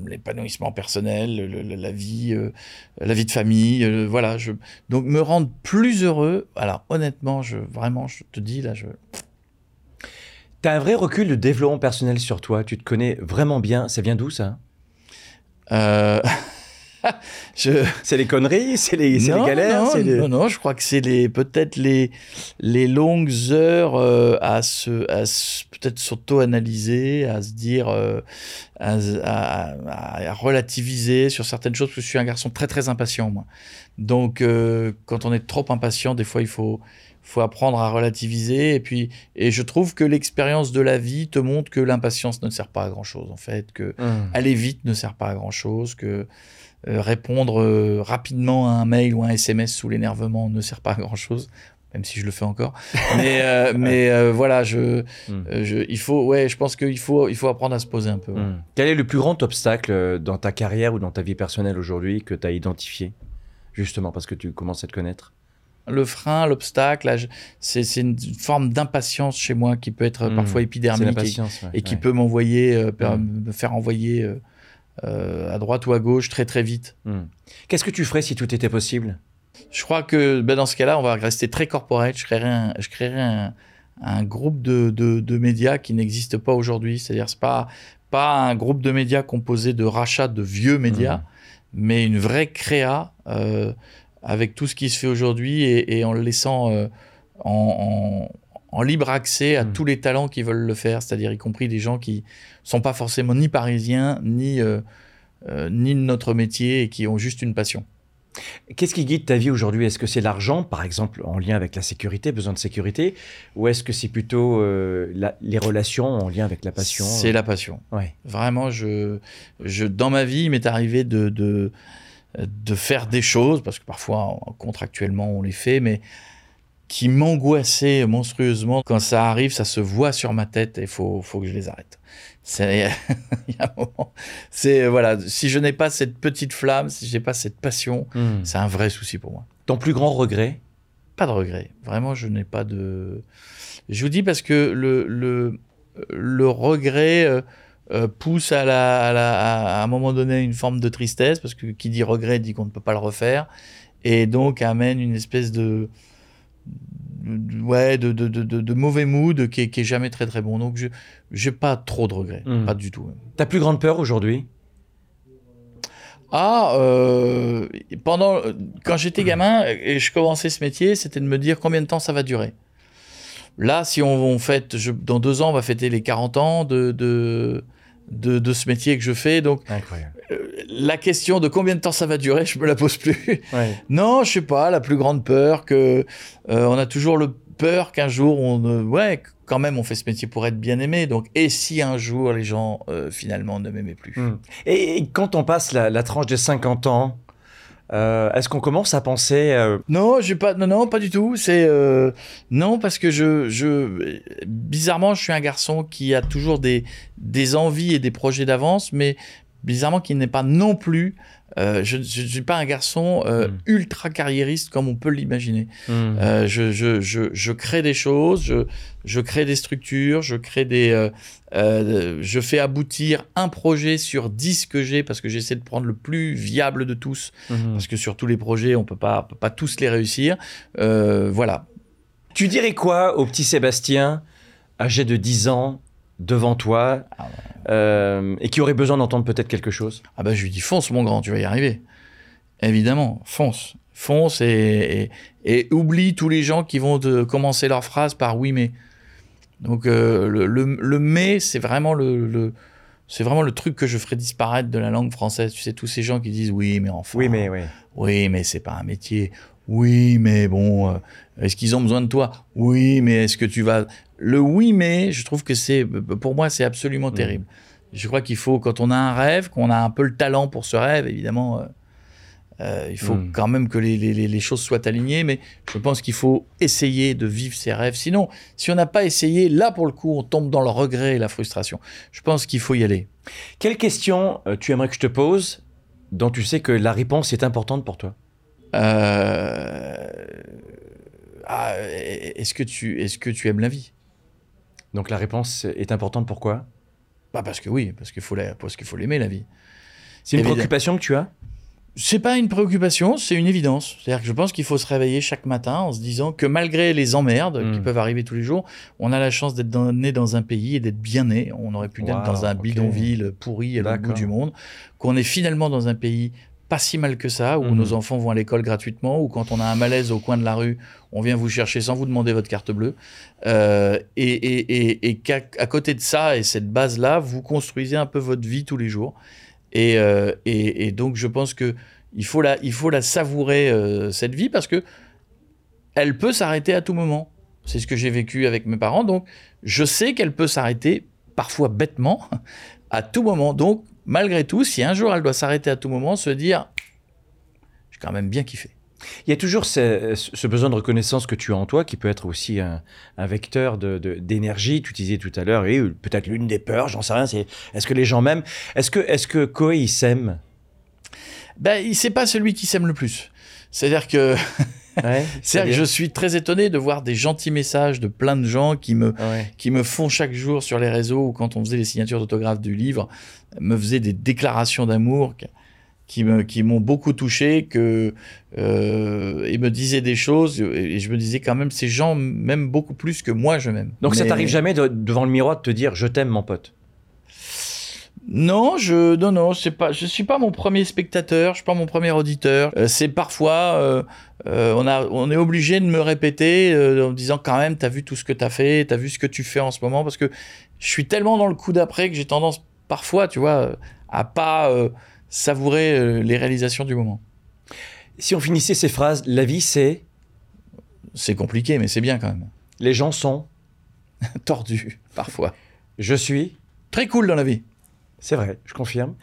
Speaker 1: l'épanouissement personnel, le- le- la vie, euh, la vie de famille, euh, voilà. Je, donc me rendre plus heureux. Alors honnêtement, je vraiment, je te dis là, je
Speaker 2: T'as un vrai recul de développement personnel sur toi. Tu te connais vraiment bien. Ça vient d'où ça?
Speaker 1: Euh, je
Speaker 2: C'est les conneries C'est les, galères
Speaker 1: non,
Speaker 2: les-
Speaker 1: non, non, je crois que c'est les peut-être les les longues heures euh, à se à se- peut-être s'auto-analyser, à se dire euh, à, à- à- à relativiser sur certaines choses parce que je suis un garçon très très impatient moi. Donc euh, quand on est trop impatient, des fois il faut faut apprendre à relativiser et puis et je trouve que l'expérience de la vie te montre que l'impatience ne sert pas à grand chose en fait que
Speaker 2: Hum.
Speaker 1: aller vite ne sert pas à grand chose, que répondre euh, rapidement à un mail ou un SMS sous l'énervement ne sert pas à grand chose, même si je le fais encore. Mais, euh, mais euh, voilà, je, euh, je, il faut, ouais, je pense qu'il faut, il faut apprendre à se poser un peu. ouais.
Speaker 2: Hum. Quel est le plus grand obstacle euh, dans ta carrière ou dans ta vie personnelle aujourd'hui que tu as identifié Justement parce que tu commences à te connaître?
Speaker 1: Le frein, l'obstacle, c'est une forme d'impatience chez moi qui peut être
Speaker 2: Hum.
Speaker 1: parfois épidermique et,
Speaker 2: l'impatience. ouais,
Speaker 1: et qui
Speaker 2: ouais.
Speaker 1: peut m'envoyer, euh, me faire envoyer euh, à droite ou à gauche très très vite.
Speaker 2: Hum. Qu'est-ce que tu ferais si tout était possible?
Speaker 1: Je crois que ben, dans ce cas-là, on va rester très corporate. Je créerai un, je un, un groupe de, de, de médias qui n'existe pas aujourd'hui. C'est-à-dire, c'est pas pas un groupe de médias composé de rachats de vieux médias,
Speaker 2: Mhm.
Speaker 1: mais une vraie créa euh, avec tout ce qui se fait aujourd'hui et, et en le laissant euh, en, en- en libre accès à
Speaker 2: Mhm.
Speaker 1: tous les talents qui veulent le faire, c'est-à-dire y compris des gens qui sont pas forcément ni parisiens ni euh, euh, ni de notre métier et qui ont juste une passion.
Speaker 2: Qu'est-ce qui guide ta vie aujourd'hui? Est-ce que c'est l'argent, par exemple, en lien avec la sécurité, besoin de sécurité? Ou est-ce que c'est plutôt euh, la- les relations en lien avec la passion?
Speaker 1: C'est la passion.
Speaker 2: Ouais.
Speaker 1: Vraiment, je, je, dans ma vie, il m'est arrivé de, de, de faire des choses, parce que parfois, contractuellement, on les fait, mais qui m'angoissaient monstrueusement. Quand ça arrive, ça se voit sur ma tête et il faut, faut que je les arrête. C'est, voilà, si je n'ai pas cette petite flamme, si je n'ai pas cette passion,
Speaker 2: Hum.
Speaker 1: c'est un vrai souci pour moi.
Speaker 2: Ton plus grand regret?
Speaker 1: Pas de regret. Vraiment, je n'ai pas de. Je vous dis parce que le, le, le regret euh, euh, pousse à, la, à, la- à un moment donné une forme de tristesse, parce que qui dit regret dit qu'on ne peut pas le refaire, et donc amène une espèce de. De- Ouais, de, de, de, de- mauvais mood qui est, qui est jamais très très bon. Donc, je j'ai pas trop de regrets.
Speaker 2: Mm.
Speaker 1: Pas du tout.
Speaker 2: Ta plus grande peur aujourd'hui?
Speaker 1: Ah, euh, pendant quand j'étais gamin et je commençais ce métier, c'était de me dire combien de temps ça va durer. Là, si on, on fête, je- dans deux ans, on va fêter les 40 ans de, de, de, de ce métier que je fais. Donc,
Speaker 2: Incroyable.
Speaker 1: La question de combien de temps ça va durer, je me la pose plus.
Speaker 2: Ouais.
Speaker 1: non, je sais pas, la plus grande peur que euh, on a toujours le peur qu'un jour on, euh, ouais, quand même, on fait ce métier pour être bien aimé. Donc, et si un jour les gens euh, finalement ne m'aimaient plus?
Speaker 2: Hum. Et, et quand on passe la, la tranche des 50 ans, euh, est-ce qu'on commence à penser euh,
Speaker 1: Non, j'ai pas, non, non, pas du tout. C'est euh, non parce que je, je, bizarrement, je suis un garçon qui a toujours des, des envies et des projets d'avance, mais bizarrement qui n'est pas non plus. euh, je ne suis pas un garçon euh,
Speaker 2: Mm.
Speaker 1: ultra carriériste comme on peut l'imaginer.
Speaker 2: hum,
Speaker 1: Euh, je, je, je, je crée des choses, je, je crée des structures, je crée des, je fais aboutir un projet sur 10 que j'ai parce que j'essaie de prendre le plus viable de tous
Speaker 2: hum.
Speaker 1: parce que sur tous les projets, on peut pas, peut pas tous les réussir. Voilà.
Speaker 2: Tu dirais quoi au petit Sébastien, âgé de 10 ans, devant toi,
Speaker 1: Ah ouais.
Speaker 2: euh, et qui aurait besoin d'entendre peut-être quelque chose
Speaker 1: Ah bah je lui dis fonce mon grand, tu vas y arriver. Évidemment, fonce, fonce et, et, et oublie tous les gens qui vont te commencer leur phrase par oui mais. Donc euh, le, le, le mais c'est vraiment le, le c'est vraiment le truc que je ferai disparaître de la langue française. Tu sais tous ces gens qui disent oui mais enfin.
Speaker 2: Oui, mais oui.
Speaker 1: Oui mais c'est pas un métier. Oui, mais bon, euh, est-ce qu'ils ont besoin de toi? Oui, mais est-ce que tu vas Le oui, mais, je trouve que c'est, pour moi, c'est absolument terrible. Je crois qu'il faut, quand on a un rêve, qu'on a un peu le talent pour ce rêve, évidemment. euh, euh, il faut
Speaker 2: Mm.
Speaker 1: quand même que les, les- les- les choses soient alignées, mais je pense qu'il faut essayer de vivre ses rêves. Sinon, si on n'a pas essayé, là pour le coup, on tombe dans le regret et la frustration. Je pense qu'il faut y aller.
Speaker 2: Quelle question euh, tu aimerais que je te pose dont tu sais que la réponse est importante pour toi?
Speaker 1: Euh, ah, est-ce que tu est-ce que tu aimes la vie?
Speaker 2: Donc la réponse est importante pourquoi?
Speaker 1: Bah parce que oui, parce qu'il faut la- parce qu'il faut l'aimer la vie.
Speaker 2: C'est une
Speaker 1: Évidemment.
Speaker 2: préoccupation que tu as?
Speaker 1: C'est pas une préoccupation, c'est une évidence. C'est-à-dire que je pense qu'il faut se réveiller chaque matin en se disant que malgré les emmerdes qui
Speaker 2: Mm.
Speaker 1: peuvent arriver tous les jours, on a la chance d'être né dans un pays et d'être bien né. On aurait pu
Speaker 2: Wow,
Speaker 1: naître dans un bidonville pourri à l'autre bout du monde. Qu'on est finalement dans un pays pas si mal que ça, où
Speaker 2: Mhm.
Speaker 1: nos enfants vont à l'école gratuitement, où quand on a un malaise au coin de la rue, on vient vous chercher sans vous demander votre carte bleue. Euh, et et, et, à côté de ça et cette base-là, vous construisez un peu votre vie tous les jours. Et, euh, donc, je pense que il faut la, il faut la savourer, euh, cette vie, parce que elle peut s'arrêter à tout moment. C'est ce que j'ai vécu avec mes parents. Donc, je sais qu'elle peut s'arrêter, parfois bêtement, à tout moment. Donc, malgré tout, si un jour elle doit s'arrêter à tout moment, se dire j'ai quand même bien kiffé.
Speaker 2: Il y a toujours ce, ce besoin de reconnaissance que tu as en toi, qui peut être aussi un, un vecteur de- de- d'énergie. tu disais tout à l'heure, et peut-être l'une des peurs, j'en sais rien, c'est est-ce que les gens m'aiment? Est-ce que, est que Koei il s'aime?
Speaker 1: Ben, il c'est pas celui qui s'aime le plus. C'est-à-dire que,
Speaker 2: ouais,
Speaker 1: c'est-à-dire que je suis très étonné de voir des gentils messages de plein de gens qui me,
Speaker 2: Ouais.
Speaker 1: qui me font chaque jour sur les réseaux ou quand on faisait les signatures d'autographes du livre, me faisaient des déclarations d'amour qui- qui me qui m'ont beaucoup touché que euh, et me disaient des choses et je me disais quand même ces gens m'aiment beaucoup plus que moi je m'aime.
Speaker 2: Donc ça t'arrive jamais de- devant le miroir de te dire je t'aime mon pote?
Speaker 1: Non, je non non, c'est pas je suis pas mon premier spectateur, je suis pas mon premier auditeur. Euh, c'est parfois euh, euh, on a on est obligé de me répéter en me disant quand même t'as vu tout ce que t'as fait, t'as vu ce que tu fais en ce moment parce que je suis tellement dans le coup d'après que j'ai tendance parfois, tu vois, à pas savourer les réalisations du moment.
Speaker 2: Si on finissait ces phrases, la vie c'est?
Speaker 1: C'est compliqué mais c'est bien quand même.
Speaker 2: les gens sont,
Speaker 1: Tordu parfois.
Speaker 2: je suis,
Speaker 1: Très cool dans la vie.
Speaker 2: C'est vrai, je confirme.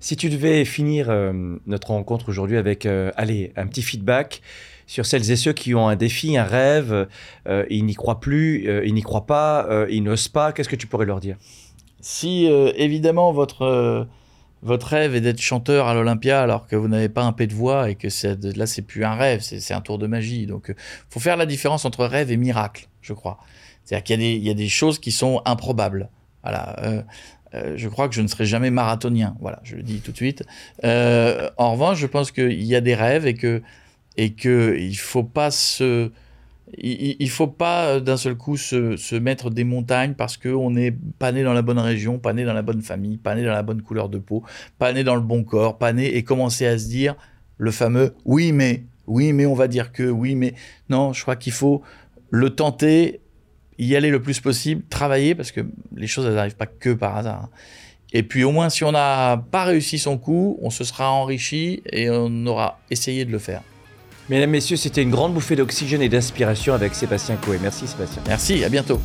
Speaker 2: Si tu devais finir euh, notre rencontre aujourd'hui avec, euh, allez, un petit feedback sur celles et ceux qui ont un défi, un rêve, euh, ils n'y croient plus, ils n'y croient pas, ils n'osent pas, qu'est-ce que tu pourrais leur dire?
Speaker 1: Si évidemment votre votre rêve est d'être chanteur à l'Olympia alors que vous n'avez pas un P de voix et que là c'est plus un rêve, c'est un tour de magie. Donc faut faire la différence entre rêve et miracle, je crois. C'est-à-dire qu'il y y a des choses qui sont improbables. Voilà. Euh, je crois que je ne serai jamais marathonien. Voilà, je le dis tout de suite. Euh, en revanche, je pense qu'il y a des rêves et que et que il faut pas se il faut pas euh, d'un seul coup se, se mettre des montagnes parce qu'on n'est pas né dans la bonne région, pas né dans la bonne famille, pas né dans la bonne couleur de peau, pas né dans le bon corps, pas né et commencer à se dire le fameux oui mais, oui mais on va dire que, oui mais. Non, je crois qu'il faut le tenter, y aller le plus possible, travailler parce que les choses elles n'arrivent pas que par hasard. hein. Et puis au moins si on n'a pas réussi son coup, on se sera enrichi et on aura essayé de le faire.
Speaker 2: Mesdames, Messieurs, c'était une grande bouffée d'oxygène et d'inspiration avec Sébastien Coé. Merci Sébastien.
Speaker 1: Merci, à bientôt.